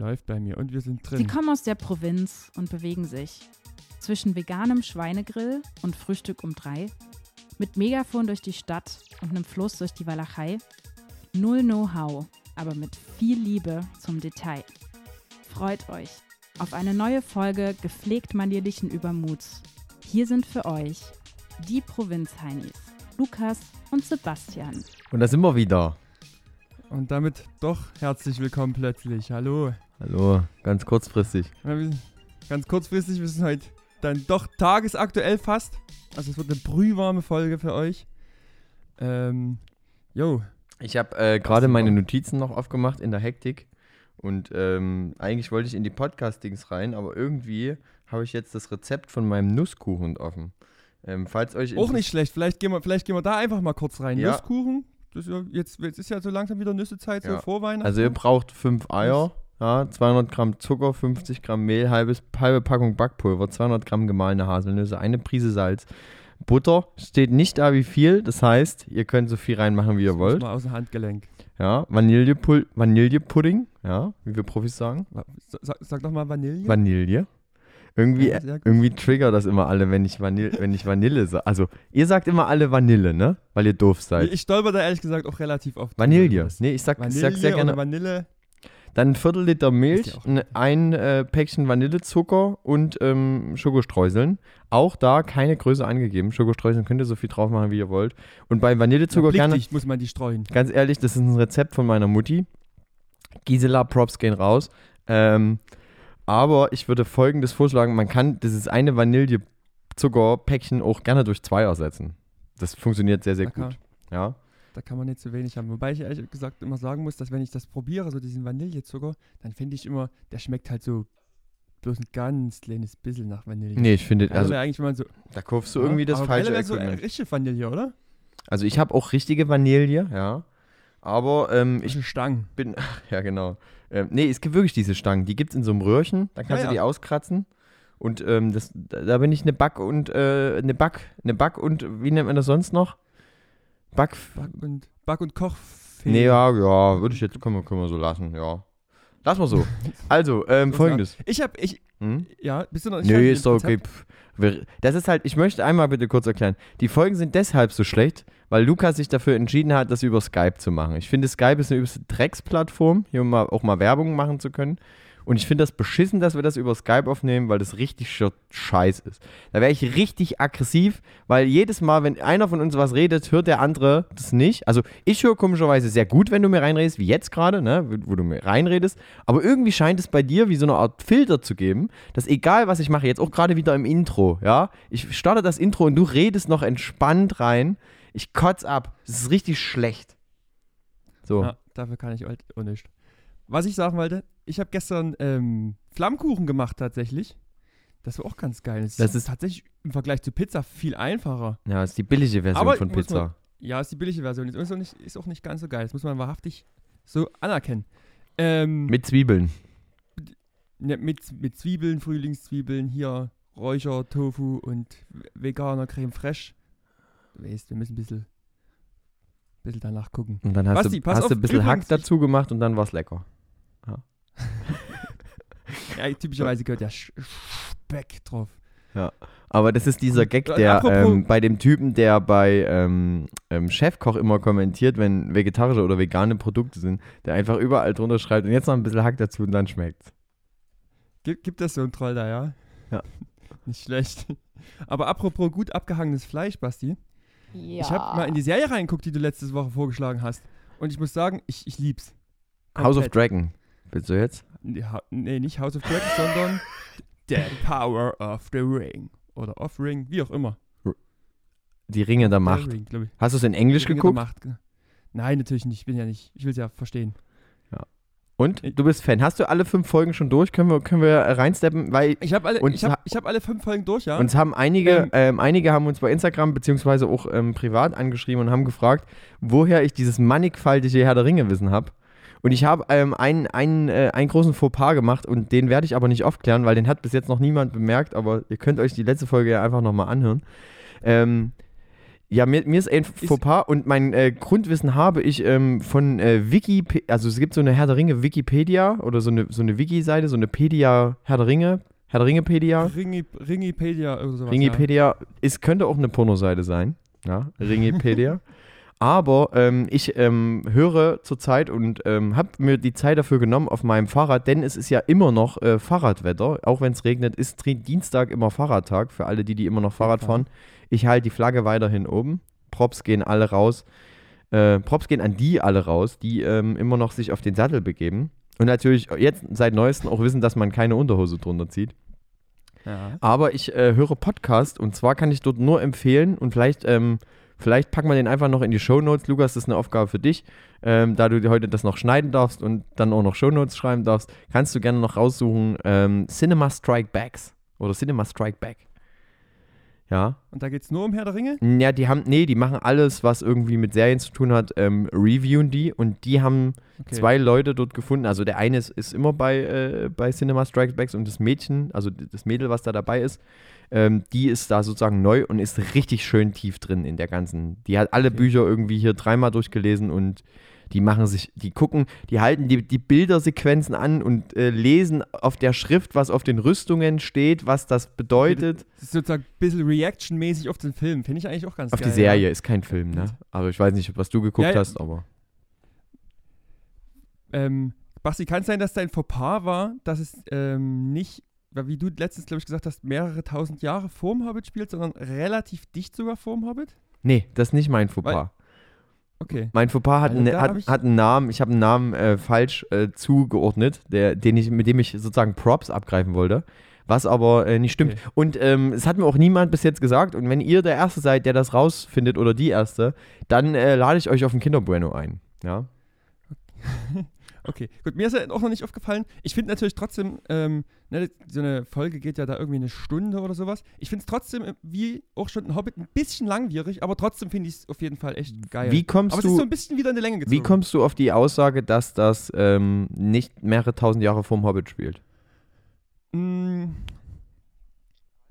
Läuft bei mir und wir sind Sie drin. kommen aus der Provinz und bewegen sich zwischen veganem Schweinegrill und Frühstück um drei, mit Megafon durch die Stadt und einem Fluss durch die Walachei. Null Know-how, aber mit viel Liebe zum Detail. Freut euch auf eine neue Folge gepflegt manierlichen Übermuts. Hier sind für euch die Provinzheinis, Lukas und Sebastian. Und da sind wir wieder. Und damit doch herzlich willkommen plötzlich. Hallo. Hallo, ganz kurzfristig. Ganz kurzfristig, wir sind heute dann doch tagesaktuell fast. Also es wird eine brühwarme Folge für euch. Ähm, jo, Ich habe äh, gerade meine Notizen noch aufgemacht in der Hektik. Und ähm, eigentlich wollte ich in die Podcast-Dings rein, aber irgendwie habe ich jetzt das Rezept von meinem Nusskuchen offen. Ähm, falls euch auch nicht schlecht. Vielleicht gehen, wir, vielleicht gehen wir da einfach mal kurz rein. Ja. Nusskuchen. Das ist ja, jetzt, jetzt ist ja so langsam wieder Nüssezeit, so Ja. vor Weihnachten. Also ihr braucht 5 Eier, ja, 200 Gramm Zucker, 50 Gramm Mehl, halbes, halbe Packung Backpulver, 200 Gramm gemahlene Haselnüsse, eine Prise Salz. Butter steht nicht da wie viel, das heißt, ihr könnt so viel reinmachen, wie ihr Das wollt. Mal aus dem Handgelenk. Ja, Vanillepudding, ja, wie wir Profis sagen. Sag, sag doch mal Vanille. Vanille. Irgendwie, Ja, irgendwie triggert das immer alle, wenn ich Vanille, wenn ich Vanille sage. Also, ihr sagt immer alle Vanille, ne? Weil ihr doof seid. Ich stolper da ehrlich gesagt auch relativ oft. Vanille. Nee, ich sag, ich Vanille sag sehr gerne. Vanille. Dann ein Viertel Liter Milch, ja auch- ein, äh, Päckchen Vanillezucker und ähm, Schokostreuseln. Auch da keine Größe angegeben. Schokostreuseln könnt ihr so viel drauf machen, wie ihr wollt. Und bei Vanillezucker gerne, Blickdicht muss man die streuen. ganz ehrlich, das ist ein Rezept von meiner Mutti. Gisela, Props gehen raus. Ähm, aber ich würde folgendes vorschlagen: Man kann dieses eine Vanillezuckerpäckchen auch gerne durch zwei ersetzen. Das funktioniert sehr, sehr Da kann, gut. Ja. da kann man nicht zu wenig haben. Wobei ich ehrlich gesagt immer sagen muss, dass wenn ich das probiere, so diesen Vanillezucker, dann finde ich immer, der schmeckt halt so bloß ein ganz kleines bisschen nach Vanille. Nee, ich finde, also, also eigentlich, wenn man so. da kaufst du irgendwie das aber falsche wäre so Equipment. richtige Vanille, oder? Also ich habe auch richtige Vanille, ja. Aber ähm, ich Ich Stangen. bin, ja genau. Ähm, nee, es gibt wirklich diese Stangen. Die gibt es in so einem Röhrchen. Da kannst Ja, du die auskratzen. Und ähm, das, da da bin ich eine Back und, äh, eine Back, eine Back und, wie nennt man das sonst noch? Back, Back- und, Back- und Koch. nee, ja, ja, würde ich jetzt, können wir, können wir so lassen, ja. Lass mal so. Also, ähm, folgendes. Ich hab, ich, Hm? ja, bist du noch nicht mit ist doch okay. Das ist halt, ich möchte einmal bitte kurz erklären. Die Folgen sind deshalb so schlecht, weil Lukas sich dafür entschieden hat, das über Skype zu machen. Ich finde, Skype ist eine übelste Drecksplattform, hier um mal, auch mal Werbung machen zu können. Und ich finde das beschissen, dass wir das über Skype aufnehmen, weil das richtig scheiß ist. Da wäre ich richtig aggressiv, weil jedes Mal, wenn einer von uns was redet, hört der andere das nicht. Also ich höre komischerweise sehr gut, wenn du mir reinredest, wie jetzt gerade, ne, wo du mir reinredest. Aber irgendwie scheint es bei dir wie so eine Art Filter zu geben, dass egal was ich mache, jetzt auch gerade wieder im Intro, ja, ich starte das Intro und du redest noch entspannt rein. Ich kotz ab. Das ist richtig schlecht. So. Ja, dafür kann ich auch nicht. Was ich sagen wollte, ich habe gestern ähm, Flammkuchen gemacht tatsächlich. Das war auch ganz geil. Es Das ist- tatsächlich im Vergleich zu Pizza viel einfacher. Ja, das ist die billige Version Aber von muss man- Pizza. Ja, ist die billige Version. Ist auch nicht, ist auch nicht ganz so geil. Das muss man wahrhaftig so anerkennen. Ähm, Mit Zwiebeln. ne, mit, mit Zwiebeln, Frühlingszwiebeln, hier Räucher, Tofu und veganer Creme Fraiche. Du weißt, wir müssen ein bisschen, bisschen danach gucken. Und dann hast, Basti, du, hast du auf, ein bisschen Hack übrigens, dazu gemacht und dann war es lecker. Ja, typischerweise gehört ja Speck drauf. Aber das ist dieser Gag, äh, der ähm, bei dem Typen, der bei ähm, ähm, Chefkoch immer kommentiert, wenn vegetarische oder vegane Produkte sind, der einfach überall drunter schreibt und jetzt noch ein bisschen Hack dazu und dann schmeckt's. Gibt, gibt es so einen Troll da, ja? Ja. Nicht schlecht. Aber apropos gut abgehangenes Fleisch, Basti. Ja. Ich habe mal in die Serie reingeguckt, die du letzte Woche vorgeschlagen hast. Und ich muss sagen, ich, ich lieb's. House of Komplett. Dragon. Willst du jetzt? Nee, nicht House of Dragon, sondern The Power of the Ring. Oder Of Ring, wie auch immer. Die Ringe der Macht. Ring. Hast du es in Englisch Ringe der geguckt? Macht, genau. Nein, natürlich nicht. Ich bin ja nicht. Ich will es ja verstehen. Und? Du bist Fan. Hast du alle fünf Folgen schon durch? Können wir, können wir reinsteppen? Weil Ich habe alle, ich hab, ha- ich hab alle fünf Folgen durch, ja? Uns haben einige, Ähm. ähm, einige haben uns bei Instagram beziehungsweise auch ähm, privat angeschrieben und haben gefragt, woher ich dieses mannigfaltige Herr der Ringe Wissen habe. Und ich habe ähm, einen, einen, äh, einen großen Fauxpas gemacht und den werde ich aber nicht aufklären, weil den hat bis jetzt noch niemand bemerkt, aber ihr könnt euch die letzte Folge ja einfach nochmal anhören. Ähm, Ja, mir, mir ist ein Fauxpas und mein äh, Grundwissen habe ich ähm, von äh, Wiki, also es gibt so eine Herr der Ringe Wikipedia oder so eine, so eine Wiki-Seite, so eine Pedia Herr der Ringe, Herr der Ringepedia. Ringi, Ringipedia sowas. Ringipedia, es könnte auch eine Pornoseite sein, ja, Ringipedia. Aber ähm, ich ähm, höre zurzeit und ähm, habe mir die Zeit dafür genommen auf meinem Fahrrad, denn es ist ja immer noch äh, Fahrradwetter. Auch wenn es regnet, ist Dienstag immer Fahrradtag für alle, die, die immer noch Fahrrad fahren. Ich halte die Flagge weiterhin oben. Props gehen alle raus. Äh, Props gehen an die alle raus, die ähm, immer noch sich auf den Sattel begeben. Und natürlich jetzt seit neuestem auch wissen, dass man keine Unterhose drunter zieht. Ja. Aber ich äh, höre Podcast und zwar kann ich dort nur empfehlen und vielleicht ähm, Vielleicht packen wir den einfach noch in die Show Notes. Lukas, das ist eine Aufgabe für dich. Ähm, da du heute das noch schneiden darfst und dann auch noch Show Notes schreiben darfst, kannst du gerne noch raussuchen ähm, Cinema Strike Backs oder Cinema Strike Back. Ja. Und da geht es nur um Herr der Ringe? Ja, die haben, nee, die machen alles, was irgendwie mit Serien zu tun hat, ähm, reviewen die und die haben okay. zwei Leute dort gefunden. Also der eine ist, ist immer bei, äh, bei Cinema Strike Backs und das Mädchen, also das Mädel, was da dabei ist, ähm, die ist da sozusagen neu und ist richtig schön tief drin in der ganzen. Die hat alle okay. Bücher irgendwie hier dreimal durchgelesen und die machen sich, die gucken, die halten die, die Bildersequenzen an und äh, lesen auf der Schrift, was auf den Rüstungen steht, was das bedeutet. Das ist sozusagen ein bisschen reactionmäßig auf den Film, finde ich eigentlich auch ganz auf geil. Auf die Serie, ja. ist kein Film, ne? Aber ich weiß nicht, was du geguckt ja, hast, aber. Ähm, Basti, kann es sein, dass dein Fauxpas war, dass es ähm, nicht wie du letztens, glaube ich, gesagt hast, mehrere tausend Jahre vorm Hobbit spielt, sondern relativ dicht sogar vorm Hobbit? Nee, das ist nicht mein Fauxpas. Weil, okay. Mein Fauxpas hat, also, eine, hat, hat, einen Namen, ich habe einen Namen äh, falsch äh, zugeordnet, der, den ich, mit dem ich sozusagen Props abgreifen wollte. Was aber äh, nicht stimmt. Okay. Und ähm, es hat mir auch niemand bis jetzt gesagt. Und wenn ihr der Erste seid, der das rausfindet oder die Erste, dann äh, lade ich euch auf ein Kinderbueno ein. Ja. Okay, gut, mir ist ja auch noch nicht aufgefallen. Ich finde natürlich trotzdem, ähm, ne, so eine Folge geht ja da irgendwie eine Stunde oder sowas. Ich finde es trotzdem, äh, wie auch schon ein Hobbit, ein bisschen langwierig, aber trotzdem finde ich es auf jeden Fall echt geil. Wie kommst aber du, es ist so ein bisschen wieder in die Länge gezogen. Wie kommst du auf die Aussage, dass das ähm, nicht mehrere tausend Jahre vorm Hobbit spielt? Mm,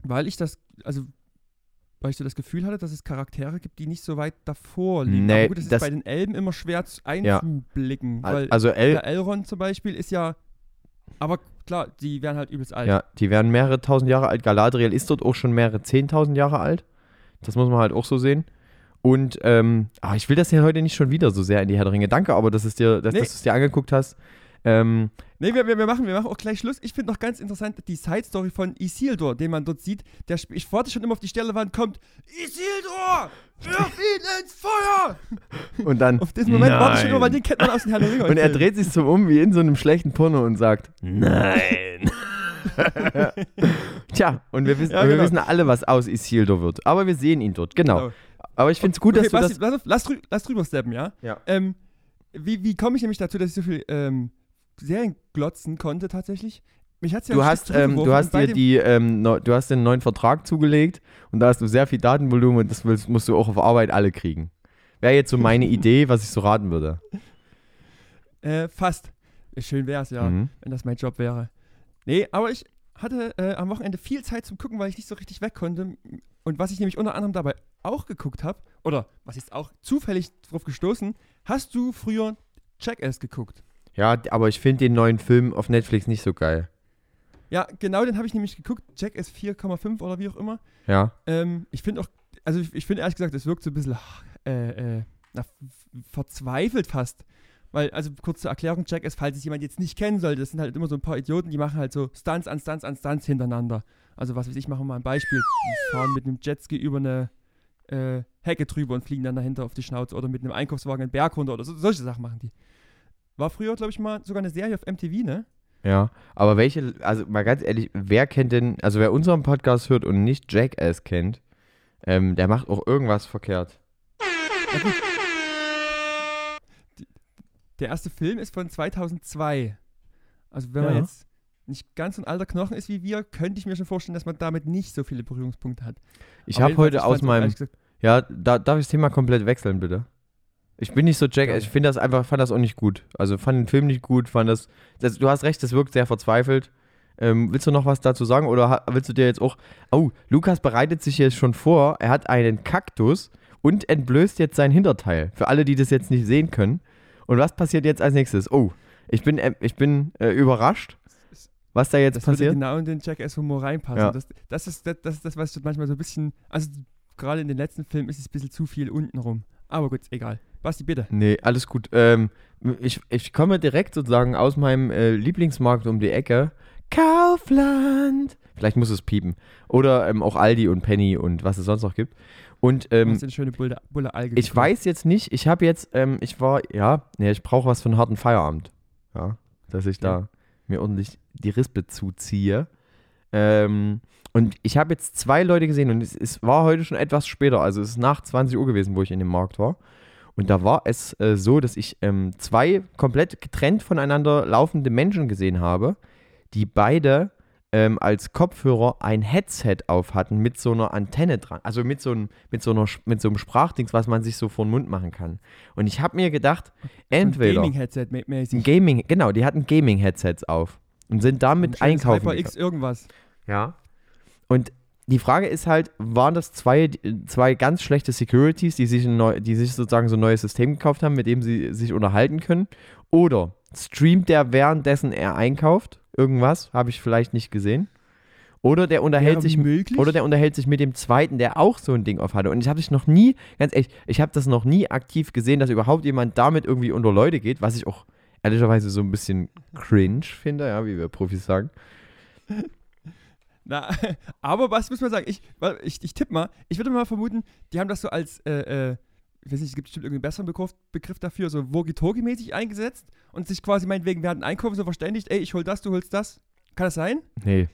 weil ich das, also weil ich so das Gefühl hatte, dass es Charaktere gibt, die nicht so weit davor liegen. Nee, Aber gut, das, das ist bei den Elben immer schwer einzublicken. Ja. Weil also El der Elrond zum Beispiel ist ja. Aber klar, die werden halt übelst alt. Ja, die werden mehrere tausend Jahre alt. Galadriel ist dort auch schon mehrere zehntausend Jahre alt. Das muss man halt auch so sehen. Und ähm, ach, ich will das ja heute nicht schon wieder so sehr in die Herr der Ringe. Danke aber, dass, es dir, dass, nee. dass du es dir angeguckt hast. Ähm, nee, wir, wir, machen, wir machen auch gleich Schluss. Ich finde noch ganz interessant die Side-Story von Isildur, den man dort sieht. Der, ich warte schon immer auf die Stelle, wann kommt Isildur! Wirf ihn ins Feuer! Und dann. Auf diesen Moment warte ich schon immer, weil den kennt man aus dem Herrn der Ringe. Und er dreht sich so um wie in so einem schlechten Porno und sagt: Nein! Tja, und wir wissen, ja, genau. wir wissen alle, was aus Isildur wird. Aber wir sehen ihn dort, genau. genau. Aber ich finde es gut, okay, dass du das... Lass, lass, lass drüber steppen, ja? Ja. Ähm, wie wie komme ich nämlich dazu, dass ich so viel ähm, Serien glotzen konnte tatsächlich. Mich hat's ja du hast, ähm, du hast dir die, ähm, no, du hast den neuen Vertrag zugelegt und da hast du sehr viel Datenvolumen und das willst, musst du auch auf Arbeit alle kriegen. Wäre jetzt so meine Idee, was ich so raten würde. Äh, fast. Schön wäre es ja, mhm. wenn das mein Job wäre. Nee, aber ich hatte äh, am Wochenende viel Zeit zum Gucken, weil ich nicht so richtig weg konnte. Und was ich nämlich unter anderem dabei auch geguckt habe, oder was ist auch zufällig drauf gestoßen, hast du früher Jackass geguckt? Ja, aber ich finde den neuen Film auf Netflix nicht so geil. Ja, genau, den habe ich nämlich geguckt. Jack ist 4,5 oder wie auch immer. Ja. Ähm, ich finde auch, also ich, ich finde ehrlich gesagt, es wirkt so ein bisschen äh, äh, na, verzweifelt fast. Weil, also kurze Erklärung, Jack ist, falls es jemand jetzt nicht kennen sollte, das sind halt immer so ein paar Idioten, die machen halt so Stunts an Stunts an Stunts hintereinander. Also was weiß ich, machen wir mal ein Beispiel. Die fahren mit einem Jetski über eine äh, Hecke drüber und fliegen dann dahinter auf die Schnauze oder mit einem Einkaufswagen einen Berg runter oder so, solche Sachen machen die. War früher, glaube ich, mal sogar eine Serie auf MTV, ne? Ja, aber welche, also mal ganz ehrlich, wer kennt denn, also wer unseren Podcast hört und nicht Jackass kennt, ähm, der macht auch irgendwas verkehrt. Der erste Film ist von 2002. Also wenn ja. man jetzt nicht ganz so ein alter Knochen ist wie wir, könnte ich mir schon vorstellen, dass man damit nicht so viele Berührungspunkte hat. Ich habe heute aus meinem, ja, da, darf ich das Thema komplett wechseln, bitte? Ich bin nicht so Jack, ich finde das einfach, fand das auch nicht gut. Also fand den Film nicht gut, fand das, das du hast recht, das wirkt sehr verzweifelt. Ähm, willst du noch was dazu sagen oder willst du dir jetzt auch, oh, Lukas bereitet sich jetzt schon vor, er hat einen Kaktus und entblößt jetzt sein Hinterteil. Für alle, die das jetzt nicht sehen können. Und was passiert jetzt als nächstes? Oh, ich bin, äh, ich bin äh, überrascht, was da jetzt Das passiert. genau in den Jackass-Humor reinpassen. Ja. Das, das, ist, das, das ist das, was ich manchmal so ein bisschen. Also, gerade in den letzten Filmen ist es ein bisschen zu viel untenrum. Aber gut, egal. Basti, bitte. Nee, alles gut. Ähm, ich, ich komme direkt sozusagen aus meinem äh, Lieblingsmarkt um die Ecke. Kaufland. Vielleicht muss es piepen. Oder ähm, auch Aldi und Penny und was es sonst noch gibt. Und ähm, hast eine schöne Bulle, Bulle Alge. ich weiß jetzt nicht, ich habe jetzt, ähm, ich war, ja, nee, ich brauche was für einen harten Feierabend. Ja, dass ich da mir ordentlich die Rispe zuziehe. Ähm, und ich habe jetzt zwei Leute gesehen und es, es war heute schon etwas später, also es ist nach 20 Uhr gewesen, wo ich in dem Markt war. Und da war es äh, so, dass ich ähm, zwei komplett getrennt voneinander laufende Menschen gesehen habe, die beide ähm, als Kopfhörer ein Headset auf hatten mit so einer Antenne dran. Also mit so einem, mit so einer, mit so einem Sprachdings, was man sich so vor den Mund machen kann. Und ich habe mir gedacht, entweder Gaming-Headset ein mäßig. Gaming, genau, die hatten Gaming-Headsets auf und sind Ein damit schönes einkaufen. Gegangen. irgendwas. Ja. Und die Frage ist halt, waren das zwei, zwei ganz schlechte Securities, die sich, neu, die sich sozusagen so ein neues System gekauft haben, mit dem sie sich unterhalten können? Oder streamt der währenddessen er einkauft? Irgendwas, habe ich vielleicht nicht gesehen. Oder der unterhält Wäre sich möglich. oder der unterhält sich mit dem zweiten, der auch so ein Ding auf hatte. Und ich habe es noch nie, ganz ehrlich, ich habe das noch nie aktiv gesehen, dass überhaupt jemand damit irgendwie unter Leute geht, was ich auch ehrlicherweise so ein bisschen cringe finde, ja, wie wir Profis sagen. Na, aber was muss man sagen? Ich, ich, ich tippe mal, ich würde mal vermuten, die haben das so als, äh, äh, ich weiß nicht, es gibt bestimmt irgendeinen besseren Begriff, Begriff dafür, so Walkie-Talkie-mäßig eingesetzt und sich quasi meinetwegen während Einkaufen so verständigt, ey, ich hol das, du holst das. Kann das sein? Nee,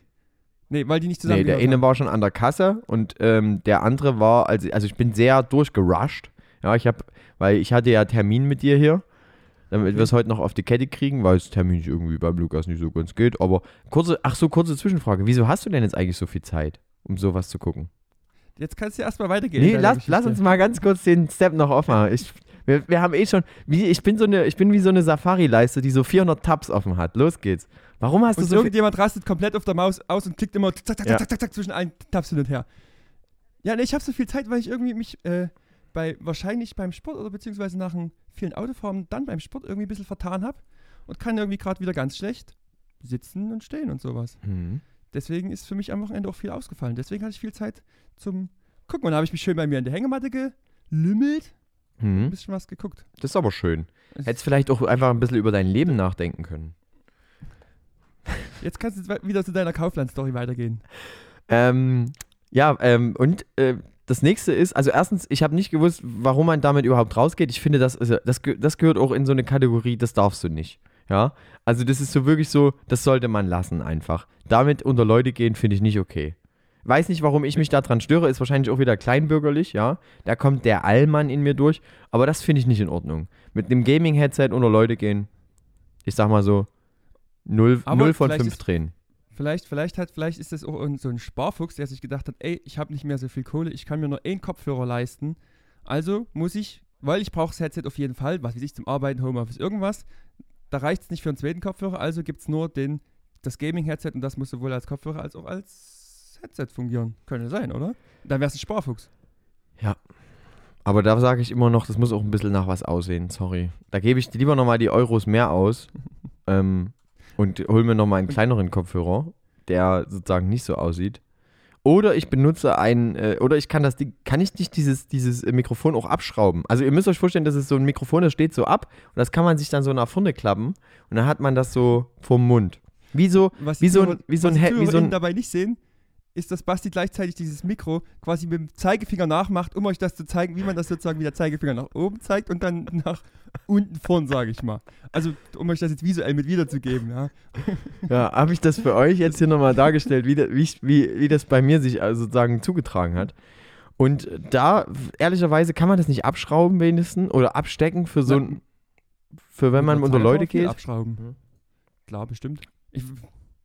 Nee, weil die nicht zusammen nee der eine war schon an der Kasse und ähm, der andere war, also, also ich bin sehr durchgerusht. Ja, ich habe, weil ich hatte ja Termin mit dir hier, damit wir es heute noch auf die Kette kriegen, weil das Termin irgendwie beim Lukas nicht so ganz geht. Aber kurze, ach so, kurze Zwischenfrage. Wieso hast du denn jetzt eigentlich so viel Zeit, um sowas zu gucken? Jetzt kannst du erstmal weitergehen. Nee, lass, Geschichte. lass uns mal ganz kurz den Step noch aufmachen. Ich, wir, wir haben eh schon, wie, ich bin so eine, ich bin wie so eine Safari-Leiste, die so 400 Tabs offen hat. Los geht's. Warum hast Und du so irgendjemand rastet komplett auf der Maus aus und klickt immer zack, zack, Ja. zack, zack, zack, zwischen allen Tabs hin und her. Ja, nee, ich habe so viel Zeit, weil ich irgendwie mich äh, bei wahrscheinlich beim Sport oder beziehungsweise nach einem vielen Autofahren dann beim Sport irgendwie ein bisschen vertan habe und kann irgendwie gerade wieder ganz schlecht sitzen und stehen und sowas. Hm. Deswegen ist für mich am Wochenende auch viel ausgefallen. Deswegen hatte ich viel Zeit zum Gucken. Und da habe ich mich schön bei mir in der Hängematte gelümmelt, ein Hm. bisschen was geguckt. Das ist aber schön. Es- Hättest vielleicht auch einfach ein bisschen über dein Leben nachdenken können. Jetzt kannst du wieder zu deiner Kaufland-Story weitergehen. Ähm, ja, ähm, und äh, das nächste ist, also erstens, ich habe nicht gewusst, warum man damit überhaupt rausgeht. Ich finde, das, ist, das, das gehört auch in so eine Kategorie, das darfst du nicht. Ja, also das ist so wirklich so, das sollte man lassen einfach. Damit unter Leute gehen, finde ich nicht okay. Weiß nicht, warum ich mich daran störe, ist wahrscheinlich auch wieder kleinbürgerlich, ja. Da kommt der Allmann in mir durch, aber das finde ich nicht in Ordnung. Mit einem Gaming-Headset unter Leute gehen, ich sag mal so, 0, Aber null von vielleicht 5 ist- Tränen. Vielleicht, vielleicht, hat, vielleicht ist das auch so ein Sparfuchs, der sich gedacht hat, ey, ich habe nicht mehr so viel Kohle, ich kann mir nur einen Kopfhörer leisten. Also muss ich, weil ich brauche das Headset auf jeden Fall, was weiß ich, zum Arbeiten, Homeoffice, irgendwas. Da reicht es nicht für einen zweiten Kopfhörer, also gibt es nur den, das Gaming-Headset und das muss sowohl als Kopfhörer als auch als Headset fungieren. Könnte sein, oder? Dann wäre es ein Sparfuchs. Aber da sage ich immer noch, das muss auch ein bisschen nach was aussehen, sorry. Da gebe ich lieber nochmal die Euros mehr aus ähm, und hol mir nochmal einen kleineren Kopfhörer, der sozusagen nicht so aussieht. Oder ich benutze einen, äh, oder ich kann das Ding, kann ich nicht dieses, dieses äh, Mikrofon auch abschrauben? Also ihr müsst euch vorstellen, das ist so ein Mikrofon, das steht so ab und das kann man sich dann so nach vorne klappen und dann hat man das so vorm Mund. Wie so, Was Wie so ein- wie so was ein die He- wie so ein- dabei nicht sehen, ist, dass Basti gleichzeitig dieses Mikro quasi mit dem Zeigefinger nachmacht, um euch das zu zeigen, wie man das sozusagen wie der Zeigefinger nach oben zeigt und dann nach unten vorn, sage ich mal. Also, um euch das jetzt visuell mit wiederzugeben, ja. Ja, habe ich das für euch jetzt hier nochmal dargestellt, wie, wie, wie, wie das bei mir sich also sozusagen zugetragen hat. Und da, ehrlicherweise, kann man das nicht abschrauben wenigstens oder abstecken für so ein, für wenn man Mit unter Leute geht, Abschrauben. Mhm. Klar, bestimmt. Ich,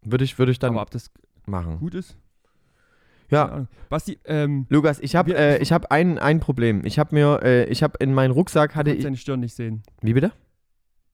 würde ich, würde ich dann aber ob das machen. gut ist? Ja. Basti, ähm, Lukas, ich habe äh, ich hab ein, ein Problem. Ich habe mir, äh, ich habe in meinen Rucksack hatte kannst ich, deine Stirn nicht sehen. wie bitte?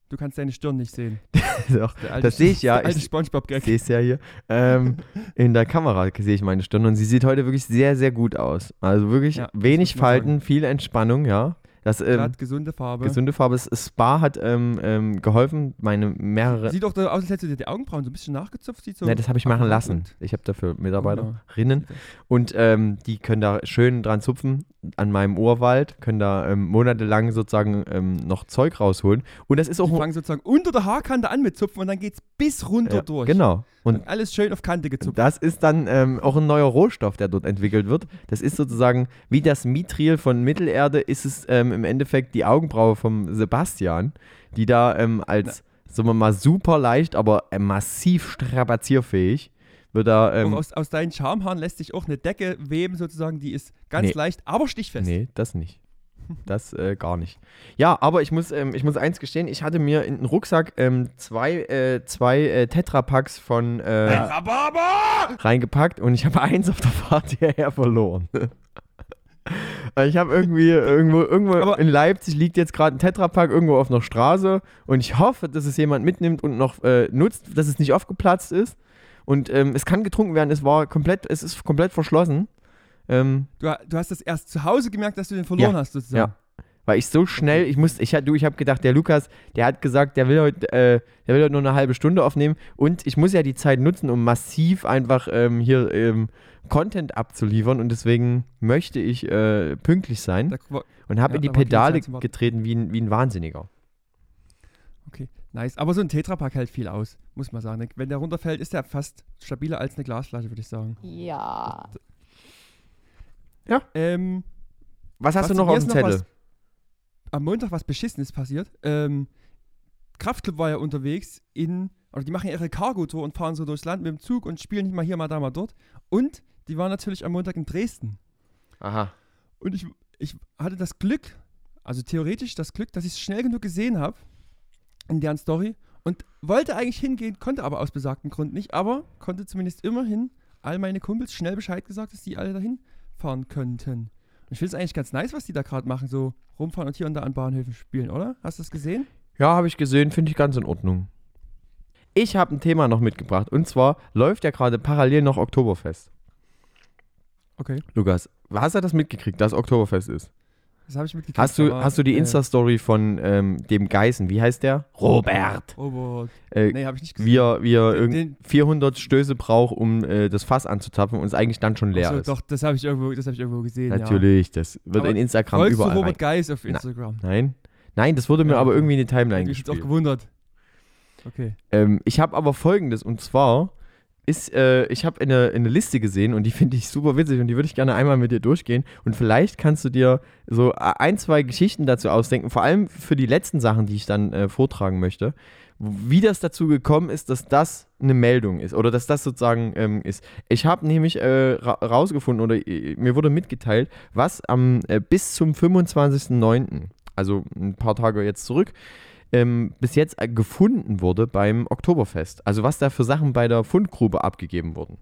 Du kannst deine Stirn nicht sehen. Doch, alte- das sehe ich ja. Der alte Ich Spongebob-Gag. sehe es ja hier. Ähm, in der Kamera sehe ich meine Stirn und sie sieht heute wirklich sehr, sehr gut aus. Also wirklich Ja, wenig. Falten, viel Entspannung, ja. Das ähm, Glatt, gesunde Farbe. gesunde Farbe. Das Spa hat ähm, ähm, geholfen, meine mehrere. Sieht doch so aus, als hättest du dir die Augenbrauen so ein bisschen nachgezupft. Sieht so Ne, das habe ich machen lassen. Ich habe dafür Genau. Mitarbeiterinnen und ähm, die können da schön dran zupfen an meinem Urwald, können da ähm, monatelang sozusagen ähm, noch Zeug rausholen. Und das ist auch Die fangen sozusagen unter der Haarkante an mit Zupfen und dann geht's bis runter ja, durch. Genau. Und Und alles schön auf Kante gezupft. das ist dann ähm, auch ein neuer Rohstoff, der dort entwickelt wird. Das ist sozusagen wie das Mithril von Mittelerde, ist es ähm, im Endeffekt die Augenbraue vom Sebastian, die da ähm, als, sagen wir mal, super leicht, aber äh, massiv strapazierfähig wird da. Ähm, aus, aus deinen Schamhaaren lässt sich auch eine Decke weben, sozusagen, die ist ganz Nee. leicht, aber stichfest. Nee, das nicht. Das äh, gar nicht. Ja, aber ich muss, ähm, ich muss eins gestehen, ich hatte mir in den Rucksack ähm, zwei, äh, zwei äh, Tetrapacks von äh, reingepackt und ich habe eins auf der Fahrt hierher verloren. Ich habe irgendwie irgendwo, irgendwo Aber- in Leipzig liegt jetzt gerade ein Tetrapack irgendwo auf einer Straße und ich hoffe, dass es jemand mitnimmt und noch äh, nutzt, dass es nicht aufgeplatzt ist. Und ähm, es kann getrunken werden, es war komplett, es ist komplett verschlossen. Ähm, Du, du hast das erst zu Hause gemerkt, dass du den verloren Ja, hast, sozusagen. Weil ich so schnell, ich muss, ich du, ich habe gedacht, der Lukas, der hat gesagt, der will heute, äh, der will heute nur eine halbe Stunde aufnehmen und ich muss ja die Zeit nutzen, um massiv einfach ähm, hier ähm, Content abzuliefern und deswegen möchte ich äh, pünktlich sein Da, und habe ja, in die Pedale getreten wie ein, wie ein Wahnsinniger. okay, nice. Aber so ein Tetrapack hält viel aus, muss man sagen. Wenn der runterfällt, ist der fast stabiler als eine Glasflasche, würde ich sagen. Ja. Ähm, Was hast Was du noch auf dem noch Zettel? Am Montag was Beschissenes passiert. Ähm, Kraftclub war ja unterwegs in, oder die machen ja ihre Cargo-Tour und fahren so durchs Land mit dem Zug und spielen mal hier, mal da, mal dort. Und die waren natürlich am Montag in Dresden. Aha. Und ich, ich hatte das Glück, also theoretisch das Glück, dass ich es schnell genug gesehen habe in deren Story und wollte eigentlich hingehen, konnte aber aus besagtem Grund nicht, aber konnte zumindest immerhin all meine Kumpels schnell Bescheid gesagt, dass die alle dahin fahren könnten. Ich finde es eigentlich ganz nice, was die da gerade machen, so rumfahren und hier und da an Bahnhöfen spielen, oder? Hast du das gesehen? Ja, habe ich gesehen, finde ich ganz in Ordnung. Ich habe ein Thema noch mitgebracht und zwar läuft ja gerade parallel noch Oktoberfest. Okay. Lukas, hast du das mitgekriegt, dass Oktoberfest ist? Das habe ich mitgekriegt. Hast du, aber, hast du die äh, Insta-Story von ähm, dem Geißen, wie heißt der? Robert. Robert. Äh, Nee, habe ich nicht gesehen. wie er, wie er Den- irgend den- 400 Stöße braucht, um äh, das Fass anzutapfen und es eigentlich dann schon leer so, ist. Doch, das habe ich, irgendwo- das hab ich irgendwo gesehen. Ja. Natürlich, das wird Aber in Instagram du überall Robert rein. Geis auf Na, Instagram? Nein, nein, das wurde mir Ja, aber irgendwie in die Timeline Ich mich jetzt auch gespielt. gewundert. Okay. Ähm, ich habe aber folgendes und zwar ist, äh, ich habe eine, eine Liste gesehen und die finde ich super witzig und die würde ich gerne einmal mit dir durchgehen und vielleicht kannst du dir so ein, zwei Geschichten dazu ausdenken, vor allem für die letzten Sachen, die ich dann äh, vortragen möchte, wie das dazu gekommen ist, dass das eine Meldung ist oder dass das sozusagen ähm, ist. Ich habe nämlich äh, ra rausgefunden oder äh, mir wurde mitgeteilt, was am äh, bis zum 25.09., also ein paar Tage jetzt zurück, ähm, bis jetzt äh, gefunden wurde beim Oktoberfest. Also was da für Sachen bei der Fundgrube abgegeben wurden.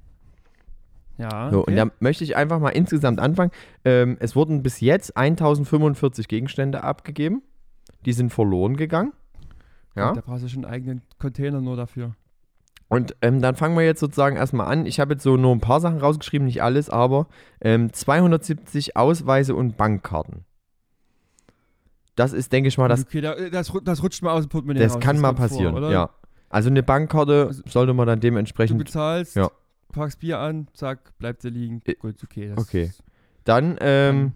Ja. So, okay. Und da möchte ich einfach mal insgesamt anfangen. Ähm, es wurden bis jetzt 1045 Gegenstände abgegeben. Die sind verloren gegangen. Ja. Da brauchst du schon einen eigenen Container nur dafür. Und ähm, dann fangen wir jetzt sozusagen erstmal an. Ich habe jetzt so nur ein paar Sachen rausgeschrieben, nicht alles, aber ähm, 270 Ausweise und Bankkarten. Das ist, denke ich mal, das, okay, da, das, das rutscht mal aus dem Portemonnaie das raus. kann mal kommt vor, passieren. oder? ja. Also eine Bankkarte Also, sollte man dann Du dementsprechend bezahlst, Ja. packst Bier an, zack, bleibt sie liegen. Äh, Gut, okay. Das okay. Dann ähm,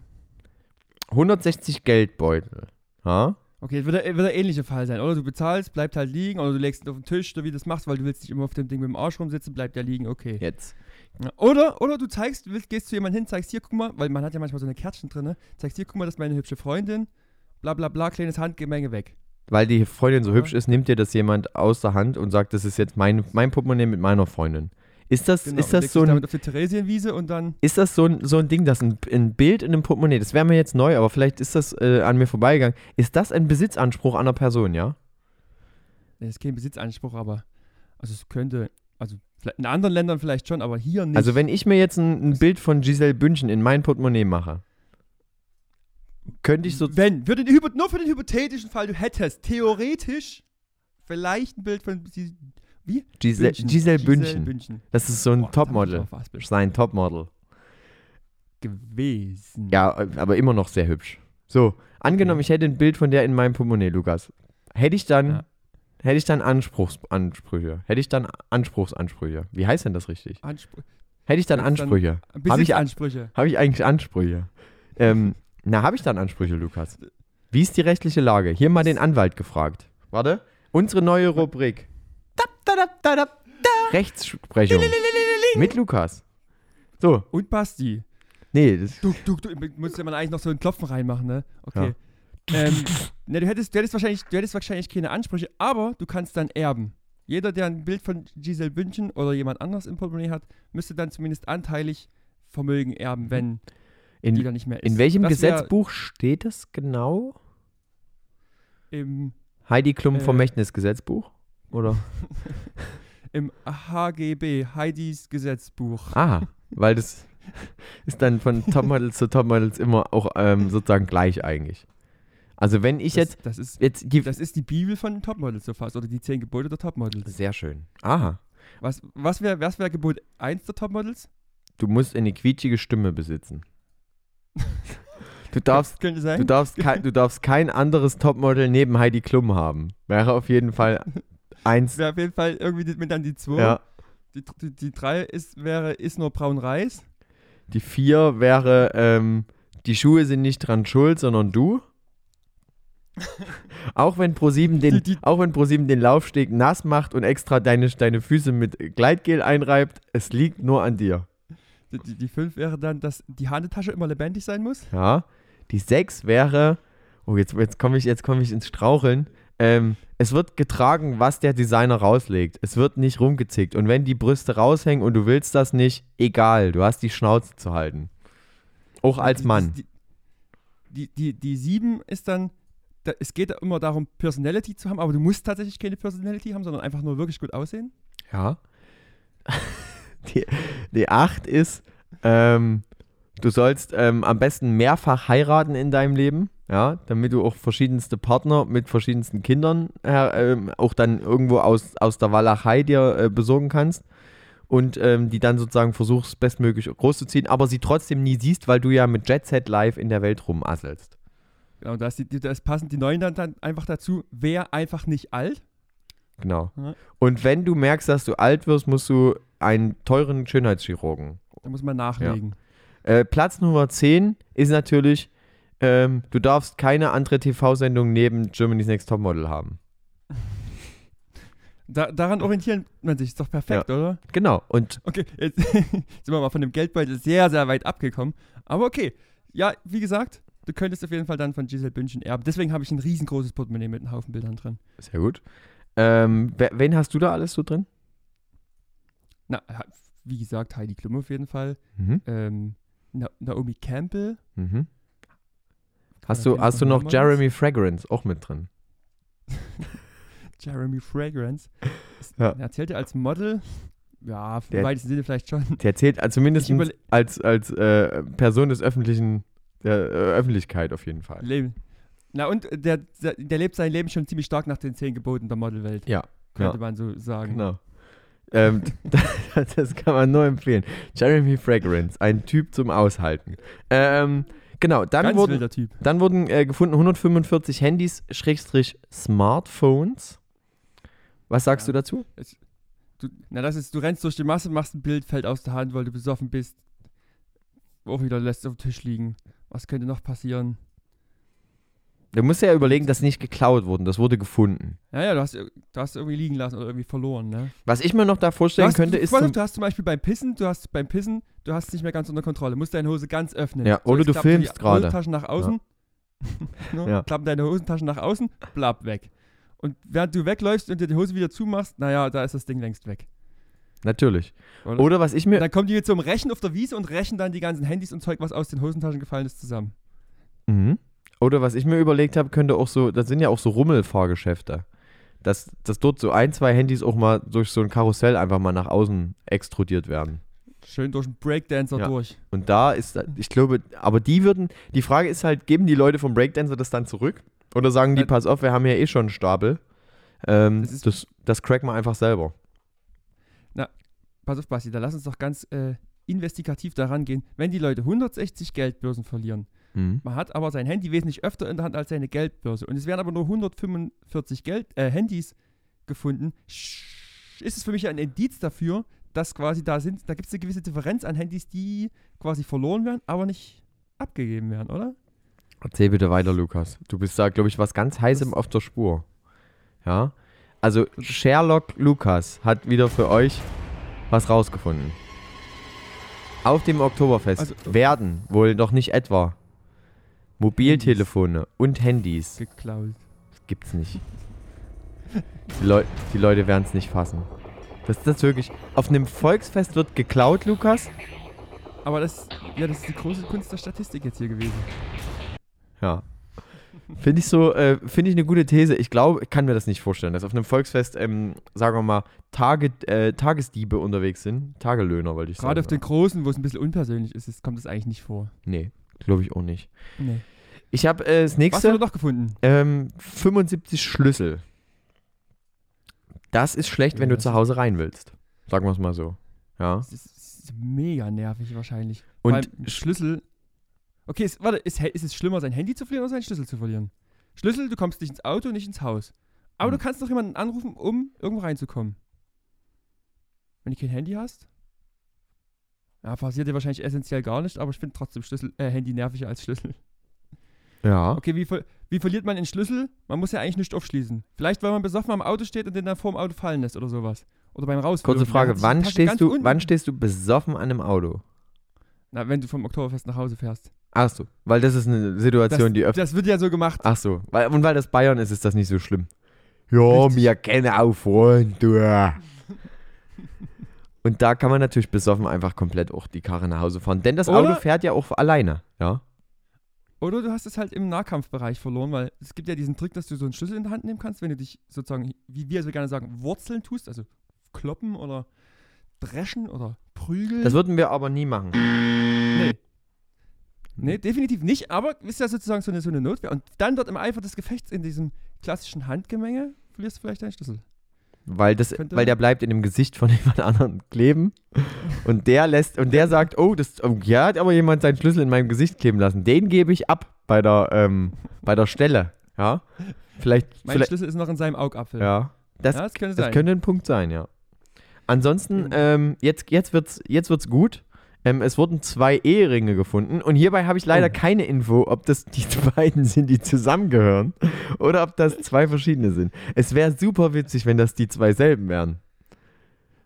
160 Geldbeutel. Ja? okay, wird der, wird der ähnliche Fall sein, oder? Du bezahlst, bleibt halt liegen, oder du legst ihn auf den Tisch, oder wie du das machst, weil du willst nicht immer auf dem Ding mit dem Arsch rumsitzen, bleibt der liegen, okay. Jetzt. Oder, oder du zeigst, du willst, gehst zu jemandem hin, zeigst hier, guck mal, weil man hat ja manchmal so eine Kärtchen drin, ne? zeigst hier, guck mal, das ist meine hübsche Freundin, bla bla bla, kleines Handgemenge weg. Weil die Freundin so Ja. hübsch ist, nimmt dir das jemand aus der Hand und sagt, das ist jetzt mein, mein Portemonnaie mit meiner Freundin. Ist das, Genau, ist das so ein, auf die Theresienwiese und dann, ist das so ein, so ein Ding, dass ein, ein Bild in einem Portemonnaie, das wäre mir jetzt neu, aber vielleicht ist das äh, an mir vorbeigegangen. Ist das ein Besitzanspruch einer Person, ja? das ist kein Besitzanspruch, aber, also es könnte, also in anderen Ländern vielleicht schon, aber hier nicht. Also wenn ich mir jetzt ein, ein Bild von Giselle Bündchen in mein Portemonnaie mache, könnte ich so... Wenn, für den, nur für den hypothetischen Fall, du hättest theoretisch vielleicht ein Bild von wie? Giselle, Giselle Bündchen. Bündchen. Das ist so ein Boah, Topmodel. Sein Topmodel. gewesen. Ja, aber immer noch sehr hübsch. So, angenommen, ich hätte ein Bild von der in meinem Portemonnaie, Lukas. Hätte ich dann, Ja. hätte ich dann Anspruchsansprüche? Hätte ich dann Anspruchsansprüche? Wie heißt denn das richtig? Anspr Hätte ich dann Ansprüche? Habe ich, Ansprüche. hab ich eigentlich Ansprüche? Ähm, na, habe ich dann Ansprüche, Lukas? Wie ist die rechtliche Lage? Hier mal den Anwalt gefragt. Warte. Unsere neue Rubrik. Rechtsprechung. Mit Lukas. So, Und Basti. nee, das, Du, du, du, muss ja man eigentlich noch so einen Klopfen reinmachen, ne? Okay. Ähm, ne, du, hättest, du, hättest wahrscheinlich, du hättest wahrscheinlich keine Ansprüche, aber du kannst dann erben. Jeder, der ein Bild von Giselle Bündchen oder jemand anderes im Portemonnaie hat, müsste dann zumindest anteilig Vermögen erben, wenn die in, dann nicht mehr ist. in welchem Das Gesetzbuch steht es genau? Im, Heidi Klum Äh. Vermächtnisgesetzbuch? Oder? Im HGB, Heidis Gesetzbuch. Ah, weil das ist dann von Topmodels zu Topmodels immer auch ähm, sozusagen gleich eigentlich. Also wenn ich jetzt, das, das, ist, jetzt die, das ist die Bibel von Topmodels so fast, oder die zehn Gebote der Topmodels. sehr schön. Aha, Was, was wäre was wär Gebot 1 der Topmodels? du musst eine quietschige Stimme besitzen. Du darfst, Könnte sein. du darfst, kei, du darfst kein anderes Topmodel neben Heidi Klum haben. Wäre auf jeden Fall eins. wäre auf jeden Fall irgendwie die- mit dann die 2. Ja. Die, die, die 3 ist, wäre, ist nur braun Reis. Die vier wäre, ähm, die Schuhe sind nicht dran schuld, sondern du. auch wenn ProSieben den, Die- die- auch wenn ProSieben den Laufsteg nass macht und extra deine, deine Füße mit Gleitgel einreibt, es liegt nur an dir. Die, die, die 5 wäre dann, dass die Handetasche immer lebendig sein muss. Ja. Die sechs wäre, oh, jetzt, jetzt komme ich, jetzt komm ich ins Straucheln. Ähm, es wird getragen, was der Designer rauslegt. Es wird nicht rumgezickt. Und wenn die Brüste raushängen und du willst das nicht, egal, du hast die Schnauze zu halten. Auch als Die- Mann. Die, die, die, die 7 ist dann, da, es geht immer darum, Personality zu haben, aber du musst tatsächlich keine Personality haben, sondern einfach nur wirklich gut aussehen. Ja. Die, die 8 ist, ähm, du sollst ähm, am besten mehrfach heiraten in deinem Leben, ja, damit du auch verschiedenste Partner mit verschiedensten Kindern äh, ähm, auch dann irgendwo aus, aus der Walachei dir äh, besorgen kannst und ähm, die dann sozusagen versuchst, bestmöglich großzuziehen, aber sie trotzdem nie siehst, weil du ja mit Jet Set live in der Welt rumasselst. Genau, da ist, die, die- 9 dann, dann einfach dazu, wer einfach nicht alt. Genau. Ja. Und wenn du merkst, dass du alt wirst, musst du einen teuren Schönheitschirurgen Da muss man nachlegen. Äh, Platz Nummer 10 ist natürlich, ähm, du darfst keine andere TV-Sendung neben Germany's Next Topmodel haben. Da, daran orientieren man sich, ist doch perfekt, oder? Genau. Und Okay, jetzt sind wir mal von dem Geldbeutel sehr, sehr weit abgekommen. Aber okay. Ja, wie gesagt, du könntest auf jeden Fall dann von Giselle Bündchen erben. Deswegen habe ich ein riesengroßes Portemonnaie mit einem Haufen Bildern drin. sehr gut. Ähm, wen hast du da alles so drin? Na, wie gesagt, Heidi Klum auf jeden Fall. Mhm. Ähm, Na Naomi Campbell. Mhm. Hast du, hast du noch? Jeremy Fragrance auch mit drin? Jeremy Fragrance. Ja. Er Erzählt er als Model? Ja, im weitesten Sinne vielleicht schon. Der zählt also zumindest als, als äh, Person des öffentlichen, der äh, Öffentlichkeit auf jeden Fall. Leben. Na und der, der, lebt sein Leben schon ziemlich stark nach den zehn Geboten der Modelwelt. Ja, Könnte ja. man so sagen. Genau. Ähm, das kann man nur empfehlen. Jeremy Fragrance, ein Typ zum Aushalten. Ähm, genau, dann Ganz wurden, dann wurden äh, gefunden 145 Handys, Schrägstrich Smartphones. Was sagst Ja. du dazu? Du, na, das ist, du rennst durch die Masse, machst ein Bild, fällt aus der Hand, weil du besoffen bist. Auch wieder lässt auf dem Tisch liegen. Was könnte noch passieren? Du musst ja überlegen, dass nicht geklaut wurden, das wurde gefunden. Ja, ja, du hast, du hast irgendwie liegen lassen oder irgendwie verloren, ne? Was ich mir noch da vorstellen hast, könnte, du, ist. auf, du hast zum Beispiel beim Pissen, du hast beim Pissen, du hast es nicht mehr ganz unter Kontrolle. Musst deine Hose ganz öffnen. Ja, oder jetzt du klappen filmst gerade. Hosentaschen nach außen. ne? Ja. Klappen deine Hosentaschen nach außen, blapp, weg. Und während du wegläufst und dir die Hose wieder zumachst, naja, da ist das Ding längst weg. natürlich. Oder? Oder was ich mir. Dann kommen die zum Rechen auf der Wiese und rächen dann die ganzen Handys und Zeug, was aus den Hosentaschen gefallen ist, zusammen. Mhm. Oder was ich mir überlegt habe, könnte auch so, das sind ja auch so Rummelfahrgeschäfte. Dass, dass dort so ein, zwei Handys auch mal durch so ein Karussell einfach mal nach außen extrudiert werden. Schön durch einen Breakdancer Ja. durch. Und da ist, ich glaube, aber die würden, die Frage ist halt, geben die Leute vom Breakdancer das dann zurück? Oder sagen die, Ja. pass auf, wir haben ja eh schon einen Stapel. Ähm, Das ist- das, das cracken wir einfach selber. Pass auf, Basti, da lass uns doch ganz äh, investigativ daran gehen. Wenn die Leute 160 Geldbörsen verlieren, Mhm. man hat aber sein Handy wesentlich öfter in der Hand als seine Geldbörse und es werden aber nur 145 Geld, äh, Handys gefunden, ist es für mich ein Indiz dafür, dass quasi da sind, da gibt es eine gewisse Differenz an Handys, die quasi verloren werden, aber nicht abgegeben werden, oder? Erzähl bitte weiter, Lukas. Du bist da, glaube ich, was ganz Heißem Das- auf der Spur. Ja? Also, Sherlock Lukas hat wieder für euch was rausgefunden. Auf dem Oktoberfest Also- werden wohl noch nicht etwa Mobiltelefone und Handys. Geklaut. Das gibt's nicht. Die, Leu die Leute werden es nicht fassen. Das ist das wirklich. Auf einem Volksfest wird geklaut, Lukas? Aber das, ja, das ist die große Kunst der Statistik jetzt hier gewesen. Ja. Finde ich so, äh, finde ich eine gute These. Ich glaube, ich kann mir das nicht vorstellen, dass auf einem Volksfest, ähm, sagen wir mal, Tage, äh, Tagesdiebe unterwegs sind. Tagelöhner, wollte ich sagen. Gerade auf den großen, wo es ein bisschen unpersönlich ist, ist- kommt das eigentlich nicht vor. Nee, glaube ich auch nicht. Nee. Ich habe äh, das Was nächste. wurde noch gefunden? Ähm, 75 Schlüssel. Das ist schlecht, Ja, wenn du zu Hause rein willst. Sagen wir es mal so. Ja. Das ist, das ist mega nervig wahrscheinlich. Und allem Schlüssel. Okay, ist, warte, ist, ist es schlimmer, sein Handy zu verlieren oder seinen Schlüssel zu verlieren? Schlüssel, du kommst nicht ins Auto, nicht ins Haus. Aber Hm. du kannst doch jemanden anrufen, um irgendwo reinzukommen. Wenn du kein Handy hast? Ja, passiert dir wahrscheinlich essentiell gar nicht, aber ich finde trotzdem Schlüssel, äh, Handy nerviger als Schlüssel. ja. Okay, wie, ver wie verliert man den Schlüssel? Man muss ja eigentlich nicht aufschließen. Vielleicht, weil man besoffen am Auto steht und den dann vorm Auto fallen lässt oder sowas. Oder beim Rausführen. Kurze Frage, wann stehst, du, unten- wann stehst du besoffen an einem Auto? Na, wenn du vom Oktoberfest nach Hause fährst. Ach so, weil das ist eine Das, Situation, die öfter. das wird ja so gemacht. Ach so, weil, und weil das Bayern ist, ist das nicht so schlimm. Ja, Richtig. wir kennen auch Freunde. du. Und da kann man natürlich besoffen einfach komplett auch die Karre nach Hause fahren. Denn das Oder- Auto fährt ja auch alleine, ja? Oder du hast es halt im Nahkampfbereich verloren, weil es gibt ja diesen Trick, dass du so einen Schlüssel in der Hand nehmen kannst, wenn du dich sozusagen, wie wir so gerne sagen, wurzeln tust, also kloppen oder dreschen oder prügeln. Das würden wir aber nie machen. nee. Nee, definitiv nicht, aber ist ja sozusagen so eine, so eine Notwehr. Und dann dort im Eifer des Gefechts in diesem klassischen Handgemenge verlierst du vielleicht deinen Schlüssel. Weil, das, Könnte- weil der bleibt in dem Gesicht von jemand anderem kleben. Und der lässt, und der sagt, oh, das, oh, hier hat aber jemand seinen Schlüssel in meinem Gesicht kleben lassen. Den gebe ich ab bei der, ähm, bei der Stelle. Ja. Vielleicht, Mein vielleicht Schlüssel ist noch in seinem Augapfel. ja. Das, Ja, das könnte das könnte ein Punkt sein, ja. Ansonsten, Mhm. ähm, jetzt, jetzt wird's, jetzt wird's gut. Ähm, es wurden zwei Eheringe gefunden und hierbei habe ich leider Oh. keine Info, ob das die beiden sind, die zusammengehören oder ob das zwei verschiedene sind. Es wäre super witzig, wenn das die zwei selben wären.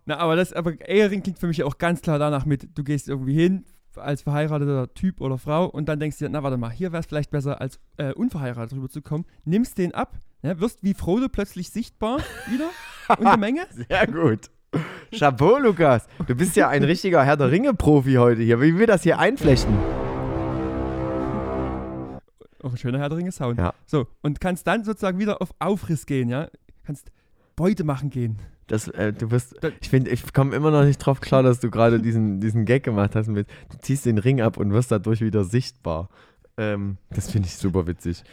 Na, aber das, aber Ehering klingt für mich auch ganz klar danach mit, du gehst irgendwie hin als verheirateter Typ oder Frau und dann denkst du dir, na warte mal, hier wäre es vielleicht besser, als äh, unverheiratet rüberzukommen, nimmst den ab, ne, wirst wie Frodo plötzlich sichtbar wieder in der Menge. Sehr gut. Chapeau, Lukas. Du bist ja ein richtiger Herr der Ringe-Profi heute hier. Wie wir das hier einflechten. Auch ein schöner Herr der Ringe Sound. Ja. So, und kannst dann sozusagen wieder auf Aufriss gehen, ja? Kannst Beute machen gehen. Das, äh, du bist, ich finde, ich komme immer noch nicht drauf klar, dass du gerade diesen, diesen Gag gemacht hast mit, du ziehst den Ring ab und wirst dadurch wieder sichtbar. Ähm, das finde ich super witzig.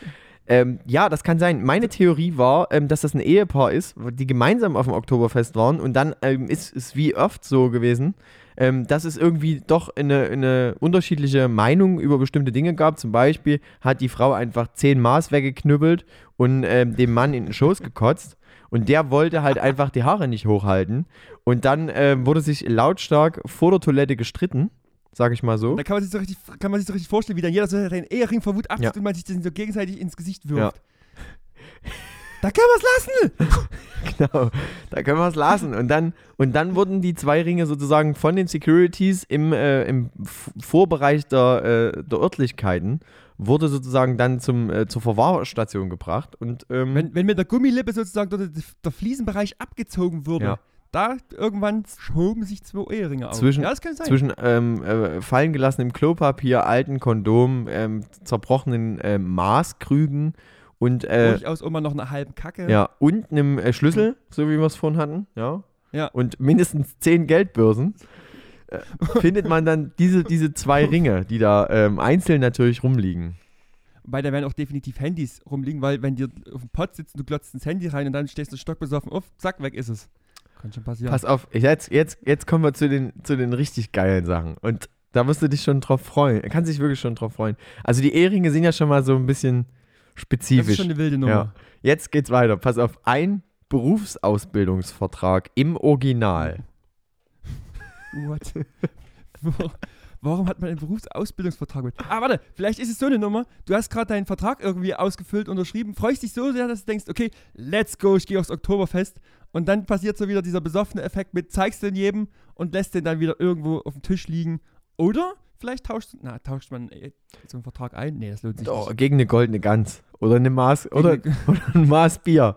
Ähm, ja, das kann sein. Meine Theorie war, ähm, dass das ein Ehepaar ist, die gemeinsam auf dem Oktoberfest waren und dann ähm, ist es wie oft so gewesen, ähm, dass es irgendwie doch eine, eine unterschiedliche Meinung über bestimmte Dinge gab. Zum Beispiel hat die Frau einfach zehn Maß weggeknüppelt und ähm, dem Mann in den Schoß gekotzt. Und der wollte halt einfach die Haare nicht hochhalten. Und dann ähm, wurde sich lautstark vor der Toilette gestritten, sag ich mal so. Da kann man sich so richtig, kann man sich so richtig vorstellen, wie dann jeder so den Ehering vor Wut abzieht Ja. und man sich den so gegenseitig ins Gesicht Ja. wirft. Da können wir es lassen! Genau, da können wir es lassen. Und dann, und dann wurden die zwei Ringe sozusagen von den Securities im, äh, im Vorbereich der, äh, der Örtlichkeiten, wurde sozusagen dann zum, äh, zur Verwahrstation gebracht. Und ähm, Wenn, wenn mit der Gummilippe sozusagen der, der Fliesenbereich abgezogen würde, Ja. Da irgendwann schoben sich zwei Eheringe auf. Zwischen- ja, das kann sein. zwischen ähm, äh, fallen gelassenem Klopapier, alten Kondom, ähm, zerbrochenen ähm, Maßkrügen und äh, Durchaus immer noch einer halben Kacke. Ja, und einem äh, Schlüssel, so wie wir es vorhin hatten, ja. Ja. Und mindestens zehn Geldbörsen. Äh, findet man dann diese, diese zwei Ringe, die da ähm, einzeln natürlich rumliegen. Wobei da werden auch definitiv Handys rumliegen, weil wenn dir auf dem Pott sitzt und du glotzt ins Handy rein und dann stehst du stockbesoffen auf, zack, weg ist es. Kann schon passieren. Pass auf, jetzt, jetzt, jetzt kommen wir zu den, zu den richtig geilen Sachen. Und da musst du dich schon drauf freuen. Kannst dich wirklich schon drauf freuen. Also die Ehringe sind ja schon mal so ein bisschen das spezifisch. ist schon eine wilde Nummer. Ja. Jetzt geht's weiter. Pass auf, ein Berufsausbildungsvertrag im Original. What? Warum hat man einen Berufsausbildungsvertrag mit? Ah, warte, vielleicht ist es so eine Nummer. Du hast gerade deinen Vertrag irgendwie ausgefüllt, unterschrieben, freust dich so sehr, dass du denkst, okay, let's go, ich gehe aufs Oktoberfest. Und dann passiert so wieder dieser besoffene Effekt mit, zeigst den jedem und lässt den dann wieder irgendwo auf dem Tisch liegen. Oder vielleicht tauscht, na, tauscht man äh, so einen Vertrag ein? Nee, das lohnt sich Oh, nicht. gegen eine goldene Gans. Oder eine Maß, oder, oder ein Maß Bier.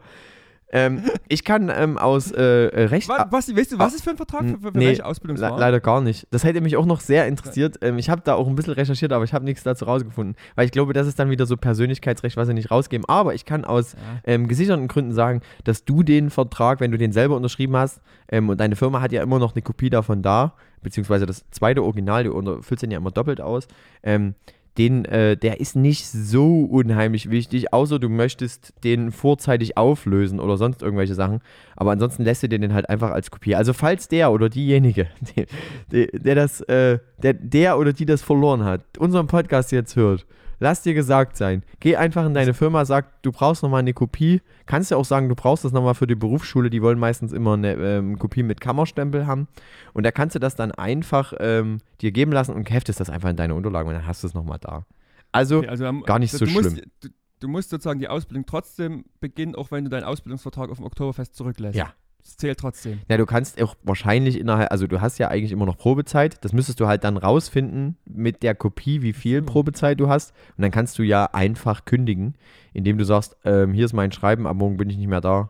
Ähm, ich kann ähm, aus äh, äh, Recht. Wa- Was, weißt du, was ist für ein Vertrag? Für, für, für Nee, welche Le Ausbildungsform? leider gar nicht. Das hätte mich auch noch sehr interessiert. Ähm, ich habe da auch ein bisschen recherchiert, aber ich habe nichts dazu rausgefunden. Weil ich glaube, das ist dann wieder so Persönlichkeitsrecht, was sie nicht rausgeben. Aber ich kann aus ähm, gesicherten Gründen sagen, dass du den Vertrag, wenn du den selber unterschrieben hast, ähm, und deine Firma hat ja immer noch eine Kopie davon da, beziehungsweise das zweite Original, du füllst den ja immer doppelt aus, ähm, den, äh, der ist nicht so unheimlich wichtig, außer du möchtest den vorzeitig auflösen oder sonst irgendwelche Sachen. Aber ansonsten lässt du den halt einfach als Kopie. Also falls der oder diejenige, die, die, der das, äh, der, der oder die das verloren hat, unseren Podcast jetzt hört, lass dir gesagt sein. Geh einfach in deine Firma, sag, du brauchst nochmal eine Kopie. Kannst ja auch sagen, du brauchst das nochmal für die Berufsschule. Die wollen meistens immer eine ähm, Kopie mit Kammerstempel haben. Und da kannst du das dann einfach ähm, dir geben lassen und heftest das einfach in deine Unterlagen und dann hast du es nochmal da. Also, Okay, also, am- gar nicht so musst, schlimm. Du, du musst sozusagen die Ausbildung trotzdem beginnen, auch wenn du deinen Ausbildungsvertrag auf dem Oktoberfest zurücklässt. Ja. Das zählt trotzdem. ja, du kannst auch wahrscheinlich innerhalb, also du hast ja eigentlich immer noch Probezeit. Das müsstest du halt dann rausfinden mit der Kopie, wie viel So. Probezeit du hast. Und dann kannst du ja einfach kündigen, indem du sagst, ähm, hier ist mein Schreiben, ab morgen bin ich nicht mehr da.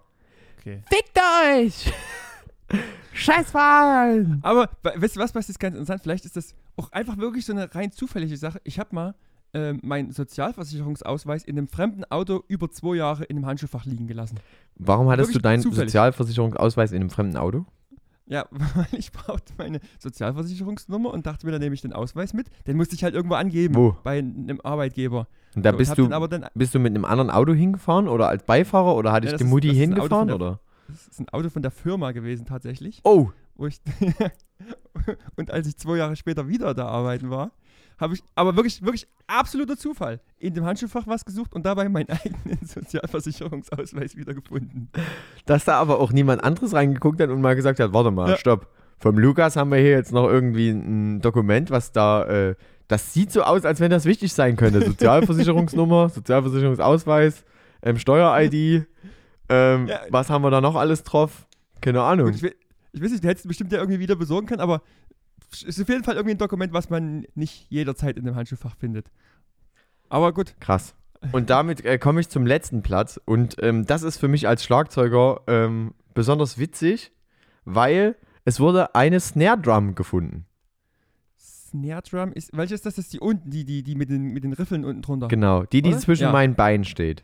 Okay. Fickt euch! Scheißfahren! Aber we- weißt du was, was ist ganz interessant? Vielleicht ist das auch einfach wirklich so eine rein zufällige Sache. Ich habe mal ähm, meinen Sozialversicherungsausweis in einem fremden Auto über zwei Jahre in einem Handschuhfach liegen gelassen. Warum hattest Wirklich du deinen zufällig. Sozialversicherungsausweis in einem fremden Auto? Ja, weil ich brauchte meine Sozialversicherungsnummer und dachte mir, dann nehme ich den Ausweis mit. Den musste ich halt irgendwo angeben Wo? bei einem Arbeitgeber. Und da So, bist du, dann bist du mit einem anderen Auto hingefahren oder als Beifahrer oder hatte Ja, ich die Mutti ist hingefahren der- oder? das ist ein Auto von der Firma gewesen tatsächlich. Oh, ich und als ich zwei Jahre später wieder da arbeiten war, habe ich aber wirklich, wirklich absoluter Zufall in dem Handschuhfach was gesucht und dabei meinen eigenen Sozialversicherungsausweis wiedergefunden. dass da aber auch niemand anderes reingeguckt hat und mal gesagt hat, warte mal, Ja. stopp. Vom Lukas haben wir hier jetzt noch irgendwie ein Dokument, was da, äh, das sieht so aus, als wenn das wichtig sein könnte. Sozialversicherungsnummer, Sozialversicherungsausweis, ähm, Steuer-ID, ähm, Ja. was haben wir da noch alles drauf? Keine Ahnung. Gut, ich, will- ich weiß nicht, du hättest bestimmt ja irgendwie wieder besorgen können, aber es ist auf jeden Fall irgendwie ein Dokument, was man nicht jederzeit in dem Handschuhfach findet. Aber gut, Krass. Und damit äh, komme ich zum letzten Platz. Und ähm, das ist für mich als Schlagzeuger ähm, besonders witzig, weil es wurde eine Snare Drum gefunden. Snare Drum ist, welche ist das? Das ist die unten, die, die, die mit den, mit den Riffeln unten drunter. Genau, die, die Oder? zwischen Ja. meinen Beinen steht.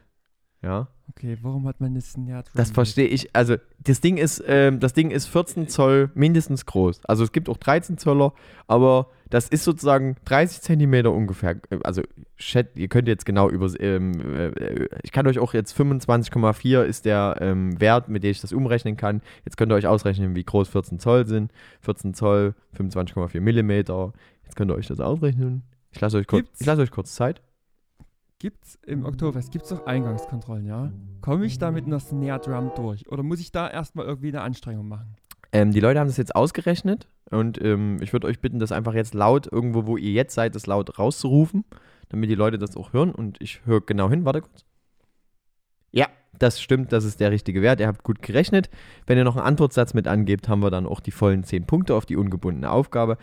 Ja, Okay, warum hat man eine Snare Drum? das verstehe ich. Also, das Ding ist, ähm, das Ding ist 14 Zoll mindestens groß. Also, es gibt auch 13 Zöller, aber das ist sozusagen 30 Zentimeter ungefähr. Äh, Also, Chat, ihr könnt jetzt genau über, ähm, äh, ich kann euch auch jetzt 25,4 ist der ähm, Wert, mit dem ich das umrechnen kann. Jetzt könnt ihr euch ausrechnen, wie groß 14 Zoll sind. 14 Zoll, 25,4 Millimeter. Jetzt könnt ihr euch das ausrechnen. Ich lasse euch, kurz- ich lasse euch kurz Zeit. Gibt's im Oktoberfest, gibt's doch Eingangskontrollen, ja? Komme ich da mit einer Snare Drum durch? Oder muss ich da erstmal irgendwie eine Anstrengung machen? Ähm, die Leute haben das jetzt ausgerechnet und ähm, ich würde euch bitten, das einfach jetzt laut, irgendwo, wo ihr jetzt seid, das laut rauszurufen, damit die Leute das auch hören und ich höre genau hin. Warte kurz. Ja, das stimmt, das ist der richtige Wert. Ihr habt gut gerechnet. Wenn ihr noch einen Antwortsatz mit angebt, haben wir dann auch die vollen 10 Punkte auf die ungebundene Aufgabe.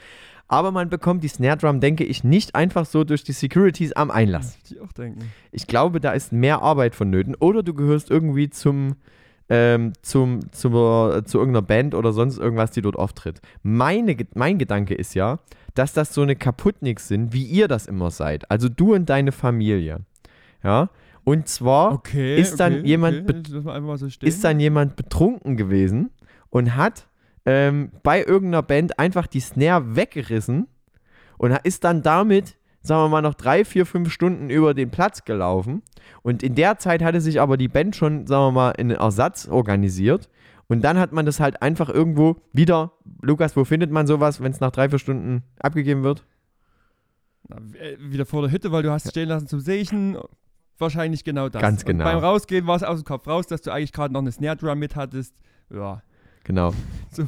Aber man bekommt die Snare Drum, denke ich, nicht einfach so durch die Securities am Einlass. Ich auch denken. Ich glaube, da ist mehr Arbeit vonnöten. Oder du gehörst irgendwie zum, ähm, zum, zur, zu irgendeiner Band oder sonst irgendwas, die dort auftritt. Meine, mein Gedanke ist ja, dass das so eine Kaputtnix sind, wie ihr das immer seid. Also du und deine Familie. Ja. Und zwar Okay. Ist dann jemand Okay. einfach mal so ist dann jemand betrunken gewesen und hat ähm, bei irgendeiner Band einfach die Snare weggerissen und ist dann damit sagen wir mal, noch drei, vier, fünf Stunden über den Platz gelaufen. Und in der Zeit hatte sich aber die Band schon, sagen wir mal, einen Ersatz organisiert. Und dann hat man das halt einfach irgendwo wieder. Lukas, wo findet man sowas, wenn es nach drei, vier Stunden abgegeben wird? Na, äh, wieder vor der Hütte, weil du hast stehen lassen zum Seichen. Wahrscheinlich genau das. Ganz Und genau. beim Rausgehen war es aus dem Kopf raus, dass du eigentlich gerade noch eine Snare Drum mit hattest. Ja. Genau. So.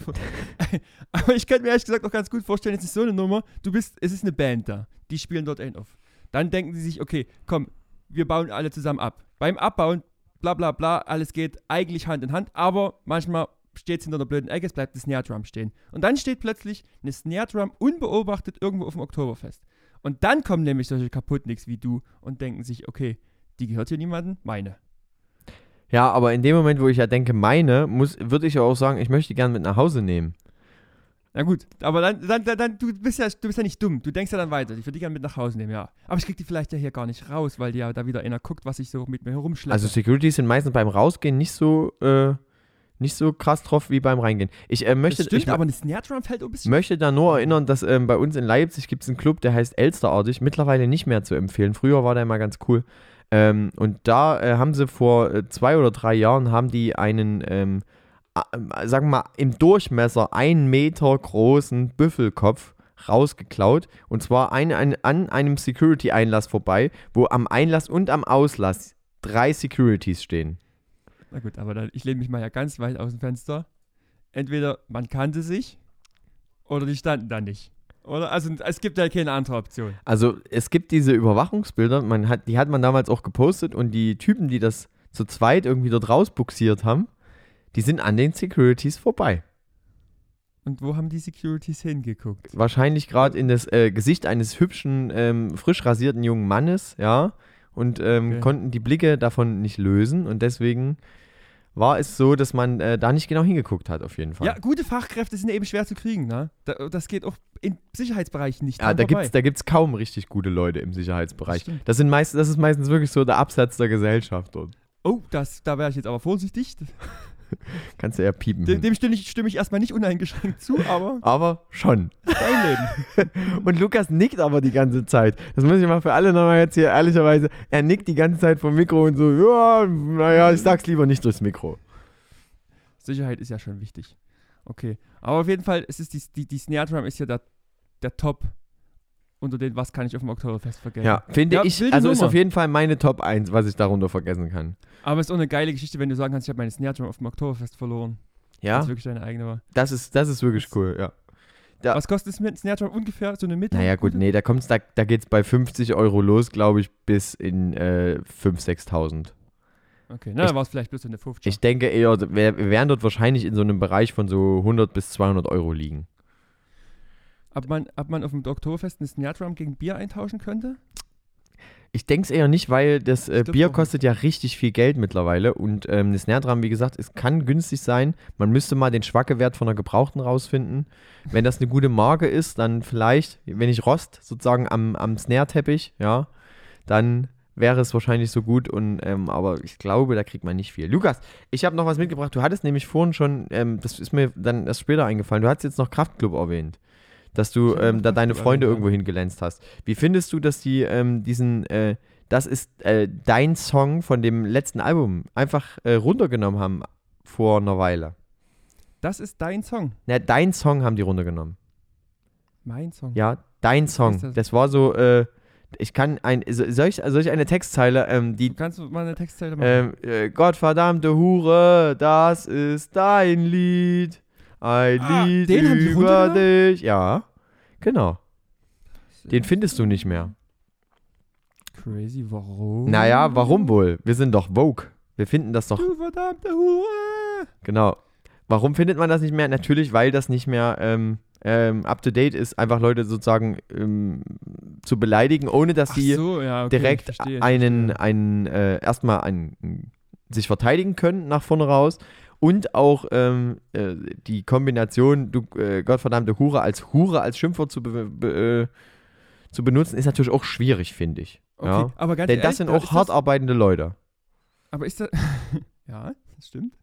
Aber ich könnte mir ehrlich gesagt auch ganz gut vorstellen, es ist so eine Nummer, du bist, es ist eine Band da, die spielen dort ein auf. Dann denken sie sich, okay, komm, wir bauen alle zusammen ab. Beim Abbauen, bla bla bla, alles geht eigentlich Hand in Hand, aber manchmal steht es hinter einer blöden Ecke, es bleibt eine Snare Drum stehen. Und dann steht plötzlich eine Snare Drum unbeobachtet irgendwo auf dem Oktoberfest. Und dann kommen nämlich solche Kaputtnicks wie du und denken sich, okay, die gehört hier niemandem, meine. Ja, aber in dem Moment, wo ich ja denke, meine, muss, würde ich ja auch sagen, ich möchte die gerne mit nach Hause nehmen. Na gut, aber dann, dann, dann, dann du, bist ja, du bist ja nicht dumm. Du denkst ja dann weiter. Ich würde die gerne mit nach Hause nehmen, ja. Aber ich krieg die vielleicht ja hier gar nicht raus, weil ja da wieder einer guckt, was ich so mit mir herumschleppe. Also Securities sind meistens beim Rausgehen nicht so, äh, nicht so krass drauf wie beim Reingehen. Ich äh, möchte, das stimmt, ich aber eine Snare Drum fällt ein bisschen. möchte da nur erinnern, dass ähm, bei uns in Leipzig gibt es einen Club, der heißt Elsterartig, mittlerweile nicht mehr zu empfehlen. Früher war der immer ganz cool. Ähm, und da äh, haben sie vor äh, zwei oder drei Jahren haben die einen, ähm, äh, sagen wir mal, im Durchmesser einen Meter großen Büffelkopf rausgeklaut. Und zwar ein, ein, an einem Security-Einlass vorbei, wo am Einlass und am Auslass drei Securities stehen. Na gut, aber dann, ich lehne mich mal ja ganz weit aus dem Fenster. Entweder man kannte sich oder die standen da nicht. Oder? Also es gibt ja keine andere Option. Also es gibt diese Überwachungsbilder, man hat, die hat man damals auch gepostet und die Typen, die das zu zweit irgendwie dort rausbuxiert haben, die sind an den Securities vorbei. Und wo haben die Securities hingeguckt? Wahrscheinlich gerade in das äh, Gesicht eines hübschen, ähm, frisch rasierten jungen Mannes, ja, und ähm, Okay. konnten die Blicke davon nicht lösen und deswegen war es so, dass man äh, da nicht genau hingeguckt hat, auf jeden Fall. Ja, gute Fachkräfte sind eben schwer zu kriegen, ne? Da, das geht auch in Sicherheitsbereichen nicht. Ja, da vorbei. gibt's, da gibt's kaum richtig gute Leute im Sicherheitsbereich. Das. Das, sind meist, das ist meistens wirklich so der Absatz der Gesellschaft dort. Oh, das, da wäre ich jetzt aber vorsichtig. Kannst du eher piepen. Dem, dem stimme, ich, stimme ich erstmal nicht uneingeschränkt zu, aber Aber schon. dein Leben. Und Lukas nickt aber die ganze Zeit. Das muss ich mal für alle nochmal jetzt hier ehrlicherweise. Er nickt die ganze Zeit vom Mikro und so, ja, naja, ich sag's lieber nicht durchs Mikro. Sicherheit ist ja schon wichtig. Okay. Aber auf jeden Fall, es ist die, die, die Snare Drum ist ja der, der Top unter den, was kann ich auf dem Oktoberfest vergessen. Ja, finde Ja, ich, also ist Nummer. auf jeden Fall meine Top 1, was ich darunter vergessen kann. Aber es ist auch eine geile Geschichte, wenn du sagen kannst, ich habe meine Snare Drum auf dem Oktoberfest verloren. Ja, Das wirklich deine eigene war. das ist, das ist wirklich cool, ja. Ja. Was kostet es mit Snare Drum ungefähr? So eine Mitte? Naja, gut, nee, da kommt's, da, da geht's bei 50 Euro los, glaube ich, bis in äh, 5.000, 6.000. Okay, na, war es vielleicht bloß so eine 50. Ich denke eher, wir, werden dort wahrscheinlich in so einem Bereich von so 100 bis 200 Euro liegen. Ob man, ob man auf dem Oktoberfest eine Snare Drum gegen Bier eintauschen könnte? Ich denke es eher nicht, weil das äh, Bier kostet ja richtig viel Geld mittlerweile und ähm, eine Snare Drum, wie gesagt, es kann günstig sein. Man müsste mal den Schwackewert von einer gebrauchten rausfinden. Wenn das eine gute Marke ist, dann vielleicht, wenn ich Rost sozusagen am, am Snare-Teppich, ja, dann wäre es wahrscheinlich so gut und ähm, aber ich glaube, da kriegt man nicht viel. Lukas, ich habe noch was mitgebracht. Du hattest nämlich vorhin schon, ähm, das ist mir dann erst später eingefallen, du hast jetzt noch Kraftclub erwähnt. Dass du ähm, da deine Freunde irgendwo hingelänzt hast. Wie findest du, dass die ähm, diesen, äh, das ist äh, dein Song von dem letzten Album, einfach äh, runtergenommen haben vor einer Weile? Das ist dein Song. Na, dein Song haben die runtergenommen. Mein Song. Ja, dein Song. das? Das war so, äh, ich kann ein, so- soll ich, soll ich eine Textzeile, ähm, die Du kannst mal eine Textzeile machen. ähm, äh, Gottverdammte Hure, das ist dein Lied. Ein Ah, Lied über dich. Ja, genau. Den findest du nicht mehr. Crazy, warum? Naja, warum wohl? Wir sind doch Vogue. Wir finden das doch, Du verdammte Hure! genau. Warum findet man das nicht mehr? Natürlich, weil das nicht mehr ähm, ähm, up to date ist, einfach Leute sozusagen ähm, zu beleidigen, ohne dass Ach sie so, ja, okay, direkt verstehe, einen, verstehe. einen äh, erstmal einen, sich verteidigen können nach vorne raus und auch ähm, äh, die Kombination, du äh, gottverdammte Hure als Hure als Schimpfwort zu, be be äh, zu benutzen, ist natürlich auch schwierig, finde ich. Okay, ja? aber ganz Denn ehrlich, das sind da auch hart arbeitende Leute. Aber ist das. ja, das stimmt.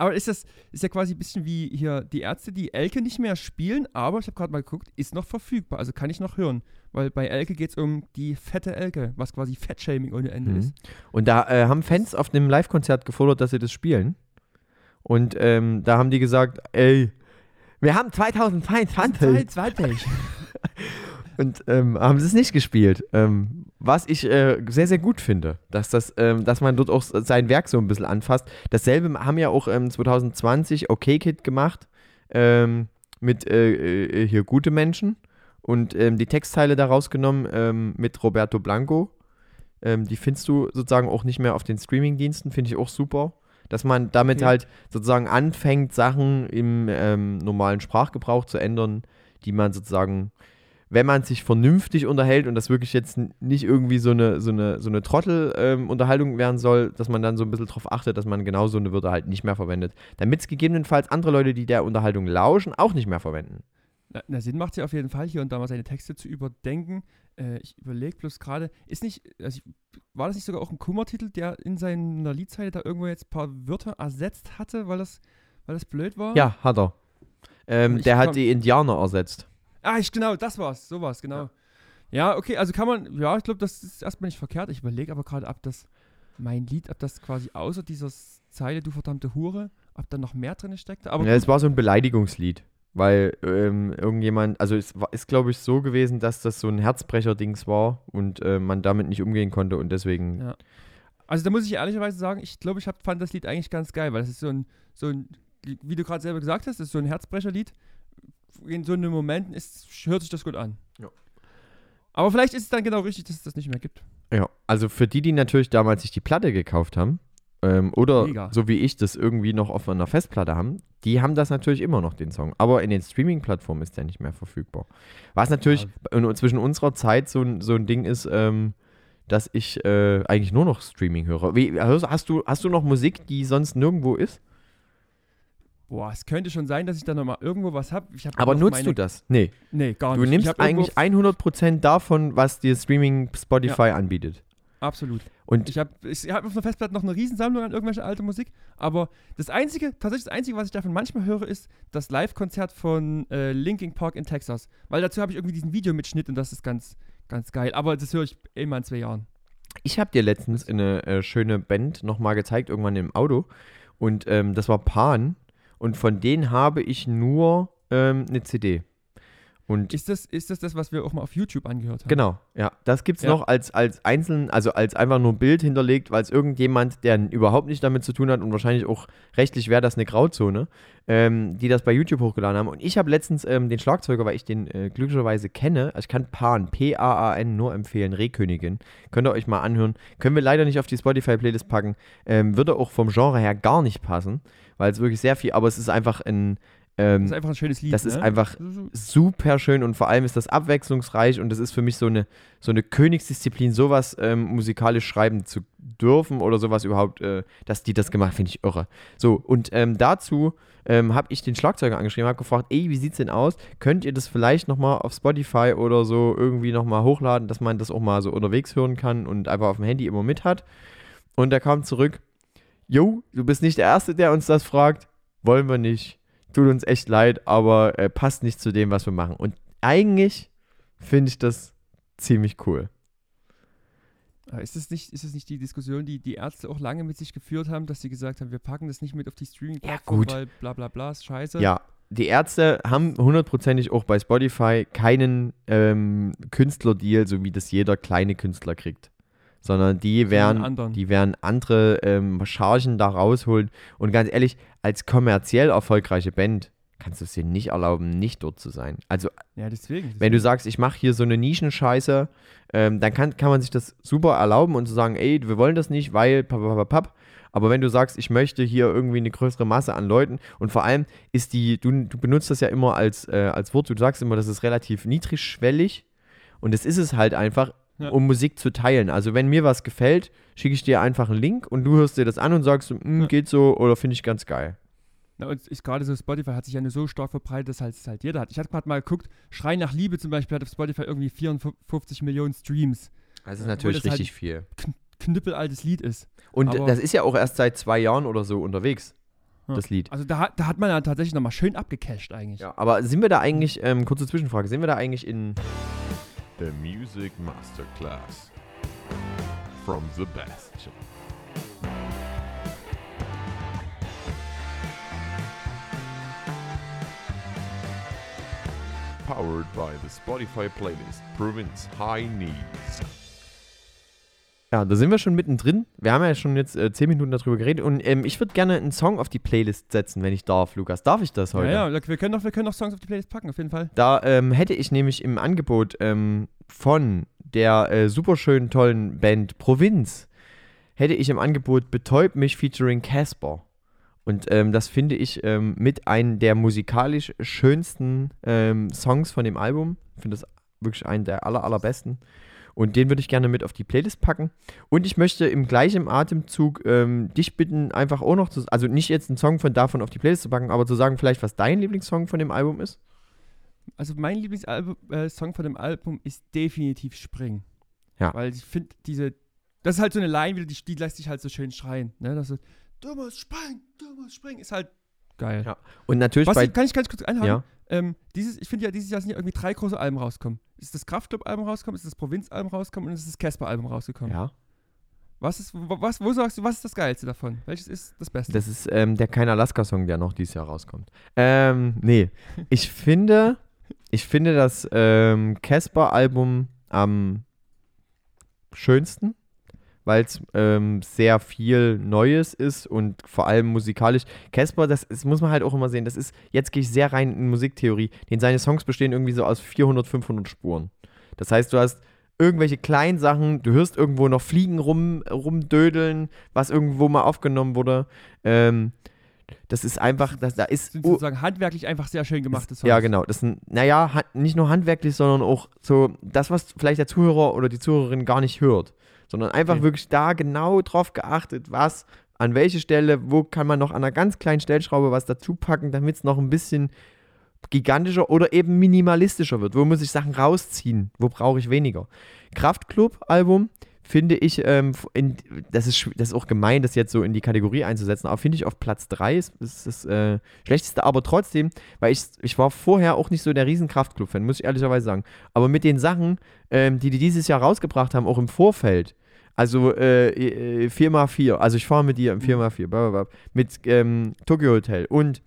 Aber ist das ist ja quasi ein bisschen wie hier die Ärzte, die Elke nicht mehr spielen, aber ich habe gerade mal geguckt, ist noch verfügbar, also kann ich noch hören. Weil bei Elke geht es um die fette Elke, was quasi Fettshaming ohne Ende Mhm. ist. Und da äh, haben Fans auf einem Live-Konzert gefordert, dass sie das spielen. Und ähm, da haben die gesagt, ey, wir haben 2022 20. und ähm, haben sie es nicht gespielt. Ähm, was ich äh, sehr, sehr gut finde, dass, das, ähm, dass man dort auch sein Werk so ein bisschen anfasst. Dasselbe haben ja auch ähm, 2020 OK Kid gemacht ähm, mit äh, äh, hier Gute Menschen und ähm, die Textteile da rausgenommen ähm, mit Roberto Blanco. Ähm, die findest du sozusagen auch nicht mehr auf den Streamingdiensten, finde ich auch super. Dass man damit Okay. halt sozusagen anfängt, Sachen im normalen Sprachgebrauch zu ändern, die man sozusagen, wenn man sich vernünftig unterhält und das wirklich jetzt nicht irgendwie so eine, so eine, so eine Trottel-Unterhaltung werden soll, dass man dann so ein bisschen darauf achtet, dass man genau so eine Wörter halt nicht mehr verwendet. Damit es gegebenenfalls andere Leute, die der Unterhaltung lauschen, auch nicht mehr verwenden. Na, na, Sinn macht es ja auf jeden Fall, hier und da mal seine Texte zu überdenken. Äh, ich überlege bloß gerade, ist nicht, also ich, war das nicht sogar auch ein Kummertitel, der in seiner Liedzeile da irgendwo jetzt ein paar Wörter ersetzt hatte, weil das, weil das blöd war? Ja, hat er. Ähm, der hat die Indianer ersetzt. Ah, ich, genau, das war's, sowas, genau. Ja, okay, also kann man, ja, ich glaube, das ist erstmal nicht verkehrt. Ich überlege aber gerade, ob das mein Lied, ob das quasi außer dieser Zeile, du verdammte Hure, ob da noch mehr drin steckte. Aber Ja, es war so ein Beleidigungslied. Weil ähm, irgendjemand, also es war, ist glaube ich so gewesen, dass das so ein Herzbrecher-Dings war und äh, man damit nicht umgehen konnte und deswegen. Ja. Also da muss ich ehrlicherweise sagen, ich glaube, ich hab, fand das Lied eigentlich ganz geil, weil es ist so ein, so ein, wie du gerade selber gesagt hast, ist so ein Herzbrecherlied. In so einem Moment ist, hört sich das gut an. Ja. Aber vielleicht ist es dann genau richtig, dass es das nicht mehr gibt. Ja, also für die, die natürlich damals sich die Platte gekauft haben ähm, oder Mega. so wie ich das irgendwie noch auf einer Festplatte haben, die haben das natürlich immer noch, den Song. Aber in den Streaming-Plattformen ist der nicht mehr verfügbar. Was natürlich in, zwischen unserer Zeit so, ein- so ein Ding ist, ähm, dass ich äh, eigentlich nur noch Streaming höre. Wie, hast, du, hast du noch Musik, die sonst nirgendwo ist? Boah, es könnte schon sein, dass ich da nochmal irgendwo was habe. Aber nutzt du das? Nee. Nee, gar Du nicht. Ich nimmst hab irgendwo- eigentlich 100% davon, was dir Streaming Spotify anbietet. Absolut. Und Ich habe ich hab auf einer Festplatte noch eine Riesensammlung an irgendwelche alte Musik, aber das Einzige, tatsächlich das Einzige, was ich davon manchmal höre, ist das Live-Konzert von äh, Linkin Park in Texas. Weil dazu habe ich irgendwie diesen Videomitschnitt und das ist ganz, ganz geil. Aber das höre ich immer in zwei Jahren. ich habe dir letztens eine äh, schöne Band nochmal gezeigt, irgendwann im Auto. Und ähm, das war Pan. Und von denen habe ich nur ähm, eine CD. Und Ist das, ist das das, was wir auch mal auf YouTube angehört haben? Genau, ja. Das gibt es Ja. noch als, als einzeln, also als einfach nur Bild hinterlegt, weil es irgendjemand, der überhaupt nicht damit zu tun hat und wahrscheinlich auch rechtlich wäre das eine Grauzone, ähm, die das bei YouTube hochgeladen haben. Und ich habe letztens ähm, den Schlagzeuger, weil ich den äh, glücklicherweise kenne, also ich kann Pan, P-A-A-N nur empfehlen, Rehkönigin. Könnt ihr euch mal anhören. Können wir leider nicht auf die Spotify-Playlist packen. Ähm, würde auch vom Genre her gar nicht passen, weil es wirklich sehr viel, aber es ist einfach ein. Ähm, Das ist einfach ein schönes Lied. das ist ne? einfach super schön und vor allem ist das abwechslungsreich und das ist für mich so eine, so eine Königsdisziplin, sowas ähm, musikalisch schreiben zu dürfen oder sowas überhaupt, äh, dass die das gemacht, finde ich irre. So, und ähm, dazu ähm, habe ich den Schlagzeuger angeschrieben, habe gefragt, ey, wie sieht's denn aus? Könnt ihr das vielleicht nochmal auf Spotify oder so irgendwie nochmal hochladen, dass man das auch mal so unterwegs hören kann und einfach auf dem Handy immer mit hat? Und er kam zurück, Jo, du bist nicht der Erste, der uns das fragt. Wollen wir nicht. Tut uns echt leid, aber äh, passt nicht zu dem, was wir machen. Und eigentlich finde ich das ziemlich cool. Ist es nicht, ist es nicht die Diskussion, die die Ärzte auch lange mit sich geführt haben, dass sie gesagt haben, wir packen das nicht mit auf die Streaming-Plattform, gut. weil bla bla bla ist scheiße? Ja, die Ärzte haben hundertprozentig auch bei Spotify keinen ähm, Künstlerdeal, so wie das jeder kleine Künstler kriegt. Sondern die werden, die werden andere ähm, Chargen da rausholen. Und ganz ehrlich, als kommerziell erfolgreiche Band kannst du es dir nicht erlauben, nicht dort zu sein. Also Ja, deswegen. Wenn du deswegen. sagst, ich mache hier so eine Nischenscheiße, ähm, dann kann, kann man sich das super erlauben und zu sagen, ey, wir wollen das nicht, weil papapapap. Aber wenn du sagst, ich möchte hier irgendwie eine größere Masse an Leuten und vor allem ist die, du, du benutzt das ja immer als, äh, als Wort, du sagst immer, das ist relativ niedrigschwellig und es ist es halt einfach, Ja. um Musik zu teilen. Also wenn mir was gefällt, schicke ich dir einfach einen Link und du hörst dir das an und sagst, "Mm, Ja. geht so oder finde ich ganz geil. Na, und ist gerade so, Spotify hat sich ja nur so stark verbreitet, dass halt, es halt jeder hat. Ich hatte gerade mal geguckt, Schrei nach Liebe zum Beispiel hat auf Spotify irgendwie 54 Millionen Streams. Das ist natürlich das halt- richtig viel. Knüppelaltes Lied ist. Und aber- das ist ja auch erst seit zwei Jahren oder so unterwegs. Das Lied. Also da, hat- da hat man ja tatsächlich nochmal schön abgecasht eigentlich. Ja, aber sind wir da eigentlich, ähm, kurze Zwischenfrage, sind wir da eigentlich in. The Music Masterclass from the Bastion. Powered by the Spotify playlist Province High Needs. Ja, da sind wir schon mittendrin. Wir haben ja schon jetzt äh, 10 Minuten darüber geredet und ähm, ich würde gerne einen Song auf die Playlist setzen, wenn ich darf, Lukas. Darf ich das heute? Ja, ja, wir können, doch, wir können doch Songs auf die Playlist packen, auf jeden Fall. Da ähm, hätte ich nämlich im Angebot ähm, von der äh, super schönen, tollen Band Provinz, hätte ich im Angebot Betäub mich featuring Casper. Und ähm, das finde ich ähm, mit einem der musikalisch schönsten ähm, Songs von dem Album. Ich finde das wirklich einen der aller, allerbesten. Und den würde ich gerne mit auf die Playlist packen. Und ich möchte im gleichen Atemzug ähm, dich bitten, einfach auch noch zu, also nicht jetzt einen Song von davon auf die Playlist zu packen, aber zu sagen, vielleicht, was dein Lieblingssong von dem Album ist. Also mein Lieblingssong äh, Song von dem Album ist definitiv Spring. Ja. Weil ich finde, diese, das ist halt so eine Line, wieder, die, die lässt sich halt so schön schreien. Ne? Das so, du musst springen, du musst springen, ist halt geil. Ja. Und natürlich Was bei. ich, kann ich ganz kurz einhaken? ja. Ähm, dieses, ich finde ja, dieses Jahr sind ja irgendwie drei große Alben rausgekommen. Ist das Kraftclub-Album rausgekommen, ist das Provinz-Album rausgekommen und ist das Casper-Album rausgekommen. ja. Was ist, was, wo sagst du, was ist das Geilste davon? Welches ist das Beste? Das ist ähm, der Kein Alaska-Song, der noch dieses Jahr rauskommt. Ähm, nee. Ich finde, ich finde das ähm, Casper-Album am schönsten, weil es ähm, sehr viel Neues ist und vor allem musikalisch. Casper, das, ist, muss man halt auch immer sehen, das ist, jetzt gehe ich sehr rein in Musiktheorie, denn seine Songs bestehen irgendwie so aus 400, 500 Spuren. Das heißt, du hast irgendwelche kleinen Sachen, du hörst irgendwo noch Fliegen rum, rumdödeln, was irgendwo mal aufgenommen wurde. Ähm, das ist einfach, das, da ist. oh, sozusagen handwerklich einfach sehr schön gemachte Songs. ja, genau. Das sind, naja, nicht nur handwerklich, sondern auch so das, was vielleicht der Zuhörer oder die Zuhörerin gar nicht hört. Sondern einfach Okay. wirklich da genau drauf geachtet, was, an welche Stelle, wo kann man noch an einer ganz kleinen Stellschraube was dazu packen, damit es noch ein bisschen gigantischer oder eben minimalistischer wird. Wo muss ich Sachen rausziehen? Wo brauche ich weniger? Kraftklub-Album finde ich, ähm, in, das, ist, das ist auch gemein, das jetzt so in die Kategorie einzusetzen, aber finde ich auf Platz 3 ist, ist das äh, schlechteste, aber trotzdem, weil ich, ich war vorher auch nicht so der riesen Kraftklub-Fan, muss ich ehrlicherweise sagen. Aber mit den Sachen, ähm, die die dieses Jahr rausgebracht haben, auch im Vorfeld, also äh, äh, 4x4, also ich fahre mit dir im 4x4, blablabla, mit ähm, Tokyo Hotel und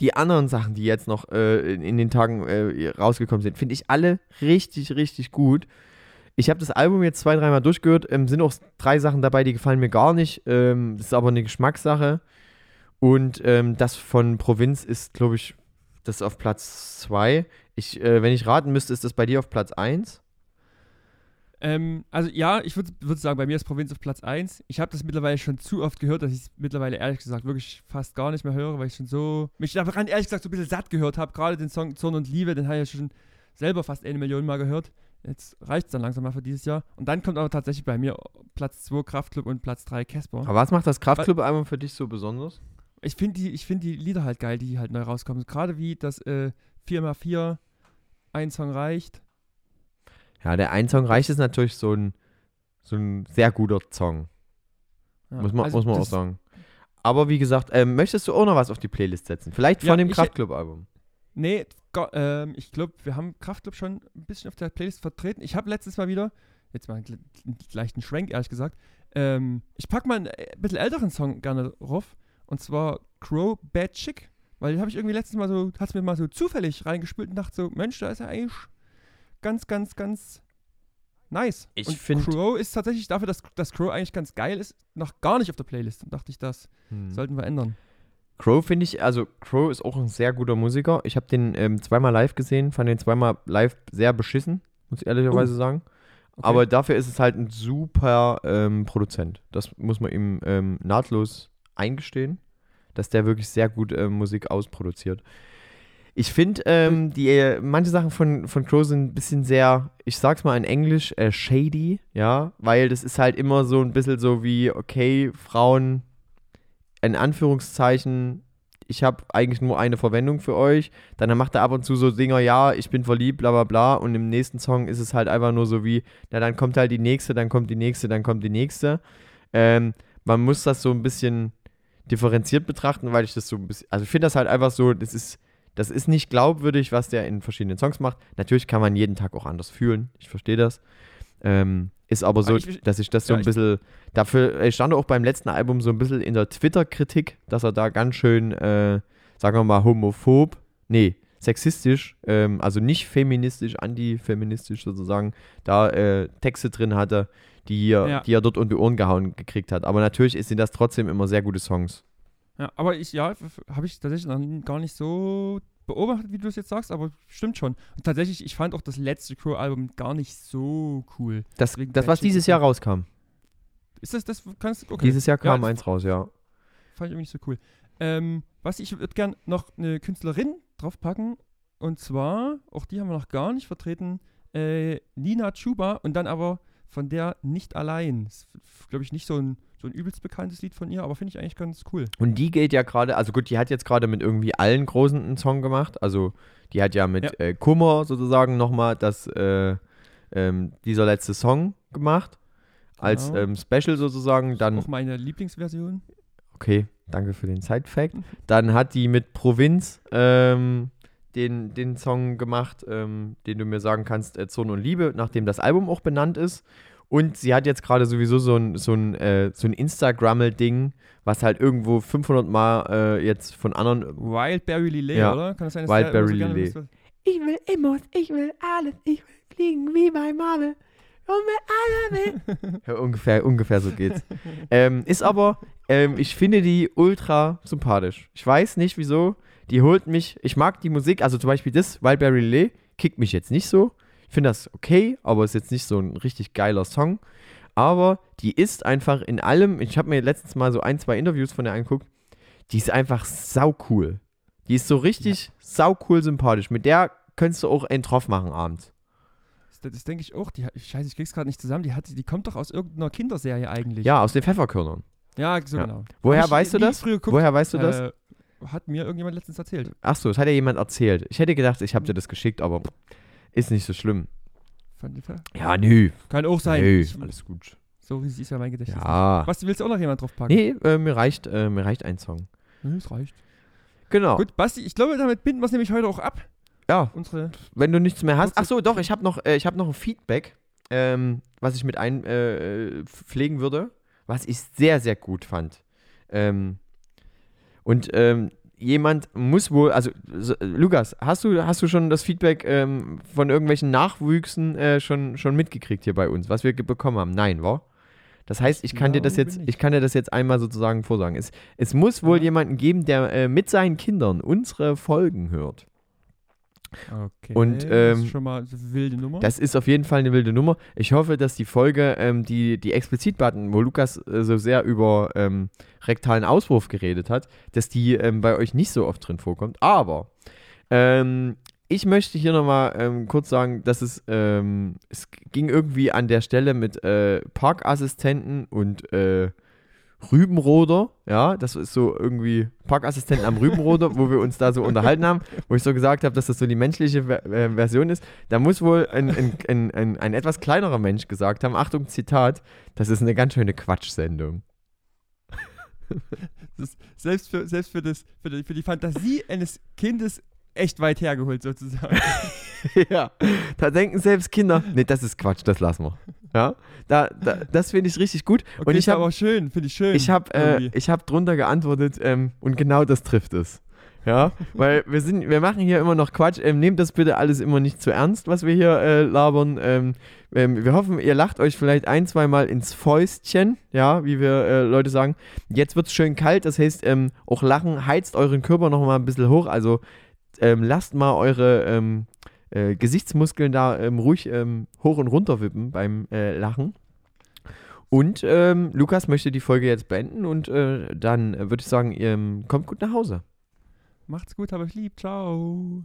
die anderen Sachen, die jetzt noch äh, in, den Tagen äh, rausgekommen sind, finde ich alle richtig, richtig gut. Ich habe das Album jetzt zwei, dreimal durchgehört. Ähm, sind auch drei Sachen dabei, die gefallen mir gar nicht. Ähm, das ist aber eine Geschmackssache. Und ähm, das von Provinz ist, glaube ich, das auf Platz zwei. Ich, äh, wenn ich raten müsste, ist das bei dir auf Platz eins. Ähm, also ja, ich würde würd sagen, bei mir ist Provinz auf Platz 1. Ich habe das mittlerweile schon zu oft gehört, dass ich es mittlerweile ehrlich gesagt wirklich fast gar nicht mehr höre, weil ich schon so, mich daran ehrlich gesagt so ein bisschen satt gehört habe. Gerade den Song Zorn und Liebe, den habe ich ja schon selber fast eine Million Mal gehört. Jetzt reicht es dann langsam mal für dieses Jahr. Und dann kommt aber tatsächlich bei mir Platz 2 Kraftclub und Platz 3 Casper. Aber was macht das Kraftclub-Album für dich so besonders? Ich finde die, ich find die Lieder halt geil, die halt neu rauskommen. Gerade wie das äh, 4x4, ein Song reicht. Ja, der ein Song reicht ist natürlich so ein, so ein sehr guter Song. Ja, Muss man, also muss man auch sagen. Aber wie gesagt, ähm, möchtest du auch noch was auf die Playlist setzen? Vielleicht von Ja, dem Kraftclub-Album. Nee, ähm, ich glaube, wir haben Kraftclub schon ein bisschen auf der Playlist vertreten. Ich habe letztes Mal wieder, jetzt mal einen, leichten Schwenk, ehrlich gesagt, ähm, ich packe mal einen äh, bisschen älteren Song gerne drauf. Und zwar Crow Bad Chick. Weil den habe ich irgendwie letztes Mal so, hat mir mal so zufällig reingespült und dachte so, Mensch, da ist er eigentlich ganz, ganz, ganz nice. Ich und find- Crow ist tatsächlich dafür, dass, dass Crow eigentlich ganz geil ist, noch gar nicht auf der Playlist. Und dachte ich, das Hm. sollten wir ändern. Crow finde ich, also Crow ist auch ein sehr guter Musiker. Ich habe den ähm, zweimal live gesehen, fand den zweimal live sehr beschissen, muss ich ehrlicherweise sagen. Okay. Aber dafür ist es halt ein super ähm, Produzent. Das muss man ihm ähm, nahtlos eingestehen, dass der wirklich sehr gut ähm, Musik ausproduziert. Ich finde, ähm, die äh, manche Sachen von, von Crow sind ein bisschen sehr, ich sag's mal in Englisch, äh, shady, ja, weil das ist halt immer so ein bisschen so wie, okay, Frauen, in Anführungszeichen, ich habe eigentlich nur eine Verwendung für euch. Dann macht er ab und zu so Dinger, ja, ich bin verliebt, bla bla bla. Und im nächsten Song ist es halt einfach nur so wie, na dann kommt halt die nächste, dann kommt die nächste, dann kommt die nächste. Ähm, man muss das so ein bisschen, differenziert betrachten, weil ich das so ein bisschen, also ich finde das halt einfach so, das ist, das ist nicht glaubwürdig, was der in verschiedenen Songs macht. Natürlich kann man jeden Tag auch anders fühlen, ich verstehe das. Ähm, ist aber so, Aber ich- dass ich das so ja, ein bisschen, dafür, ich stand auch beim letzten Album so ein bisschen in der Twitter-Kritik, dass er da ganz schön, äh, sagen wir mal, homophob, nee, sexistisch, ähm, also nicht feministisch, antifeministisch sozusagen, da äh, Texte drin hatte, die er, Ja. die er dort um die Ohren gehauen gekriegt hat. Aber natürlich sind das trotzdem immer sehr gute Songs. Ja, aber ich, ja, habe ich tatsächlich noch gar nicht so beobachtet, wie du es jetzt sagst, aber stimmt schon. Und tatsächlich, ich fand auch das letzte Crow-Album gar nicht so cool. Das, Deswegen das was dieses Jahr rauskam. Ist das, das kannst okay. Dieses Jahr Ja, kam das eins raus, ja. Fand ich irgendwie nicht so cool. Ähm, was ich würde gern noch eine Künstlerin draufpacken. Und zwar, auch die haben wir noch gar nicht vertreten, äh, Nina Chuba und dann aber von der nicht allein. Ist, glaube ich, nicht so ein, so ein übelst bekanntes Lied von ihr, aber finde ich eigentlich ganz cool. Und die geht ja gerade, also gut, die hat jetzt gerade mit irgendwie allen Großen einen Song gemacht. Also die hat ja mit Ja. Äh, Kummer sozusagen nochmal das, äh, ähm, dieser letzte Song gemacht. Als Genau. ähm, Special sozusagen. Dann, auch meine Lieblingsversion. okay, danke für den Side-Fact. Dann hat die mit Provinz ähm, den, den Song gemacht, ähm, den du mir sagen kannst, äh, Zorn und Liebe, nachdem das Album auch benannt ist. Und sie hat jetzt gerade sowieso so ein, so ein, äh, so ein Instagrammel-Ding, was halt irgendwo 500 Mal äh, jetzt von anderen Wildberry Lillet, Ja. oder? Kann das sein, dass Wildberry immer so Lillet. Ich will Immos, ich will alles, ich will fliegen wie bei Marvel. Und mit aller will. ja, ungefähr, ungefähr so geht's. ähm, ist aber, ähm, ich finde die ultra sympathisch. Ich weiß nicht wieso. Die holt mich, ich mag die Musik, also zum Beispiel das, Wildberry Lillet, kickt mich jetzt nicht so. Ich finde das okay, aber ist jetzt nicht so ein richtig geiler Song. Aber die ist einfach in allem, ich habe mir letztens mal so ein, zwei Interviews von der angeguckt, die ist einfach sau cool. Die ist so richtig sau cool sympathisch. Mit der könntest du auch einen drauf machen abends. Das, das denke ich auch. Die, scheiße, ich krieg's gerade nicht zusammen. Die, hat, die kommt doch aus irgendeiner Kinderserie eigentlich. Ja, aus den Pfefferkörnern. Ja, so Ja. genau. Woher ich weißt du das? Woher weißt du das? Äh, hat mir irgendjemand letztens erzählt. Ach so, das hat ja jemand erzählt. Ich hätte gedacht, ich habe dir das geschickt, aber ist nicht so schlimm. Ich, Ja, nö. kann auch sein. Nö, Ich, alles gut. so riesig ist ja mein Gedächtnis. Ja. Was, willst du auch noch jemand draufpacken? Nee, äh, mir, reicht, äh, mir reicht ein Song. Nö, das reicht. Genau. Gut, Basti, ich glaube, damit binden wir es nämlich heute auch ab. Ja, Unsere. wenn du nichts mehr hast. Ach so, doch, ich habe noch, äh, ich hab noch ein Feedback, ähm, was ich mit einpflegen äh, pflegen würde, was ich sehr, sehr gut fand. Ähm, und ähm, jemand muss wohl, also so, Lukas, hast du, hast du schon das Feedback ähm, von irgendwelchen Nachwüchsen äh, schon, schon mitgekriegt hier bei uns, was wir bekommen haben? Nein, war? Das heißt, ich kann dir das jetzt, nicht. ich kann dir das jetzt einmal sozusagen vorsagen. Es, es muss wohl Ja. jemanden geben, der äh, mit seinen Kindern unsere Folgen hört. Okay. Und, das ähm, ist schon mal eine wilde Nummer. Das ist auf jeden Fall eine wilde Nummer. Ich hoffe, dass die Folge, ähm, die, die Explizit-Button, wo Lukas äh, so sehr über ähm, rektalen Auswurf geredet hat, dass die ähm, bei euch nicht so oft drin vorkommt. Aber ähm, ich möchte hier nochmal ähm, kurz sagen, dass es, ähm, es ging irgendwie an der Stelle mit äh, Parkassistenten und äh, Rübenroder, ja, das ist so irgendwie Parkassistenten am Rübenroder, wo wir uns da so unterhalten haben, wo ich so gesagt habe, dass das so die menschliche äh, Version ist. Da muss wohl ein, ein, ein, ein, etwas kleinerer Mensch gesagt haben, Achtung, Zitat, das ist eine ganz schöne Quatschsendung. Selbst für, selbst für, das, für, die, für die Fantasie eines Kindes echt weit hergeholt, sozusagen. ja, da denken selbst Kinder, nee, das ist Quatsch, das lassen wir. Ja, da, da, das finde ich richtig gut. Okay, Und ich habe aber schön, finde ich schön. Ich habe äh, ich hab drunter geantwortet ähm, und genau das trifft es. Ja, weil wir sind, wir machen hier immer noch Quatsch. Ähm, nehmt das bitte alles immer nicht zu ernst, was wir hier äh, labern. Ähm, ähm, wir hoffen, ihr lacht euch vielleicht ein, zwei Mal ins Fäustchen, ja, wie wir äh, Leute sagen. Jetzt wird es schön kalt, das heißt, ähm, auch Lachen heizt euren Körper noch mal ein bisschen hoch. Also ähm, lasst mal eure ähm, äh, Gesichtsmuskeln da ähm, ruhig ähm, hoch und runter wippen beim äh, Lachen. Und ähm, Lukas möchte die Folge jetzt beenden und äh, dann äh, würde ich sagen, ähm, kommt gut nach Hause. Macht's gut, hab euch lieb. Ciao.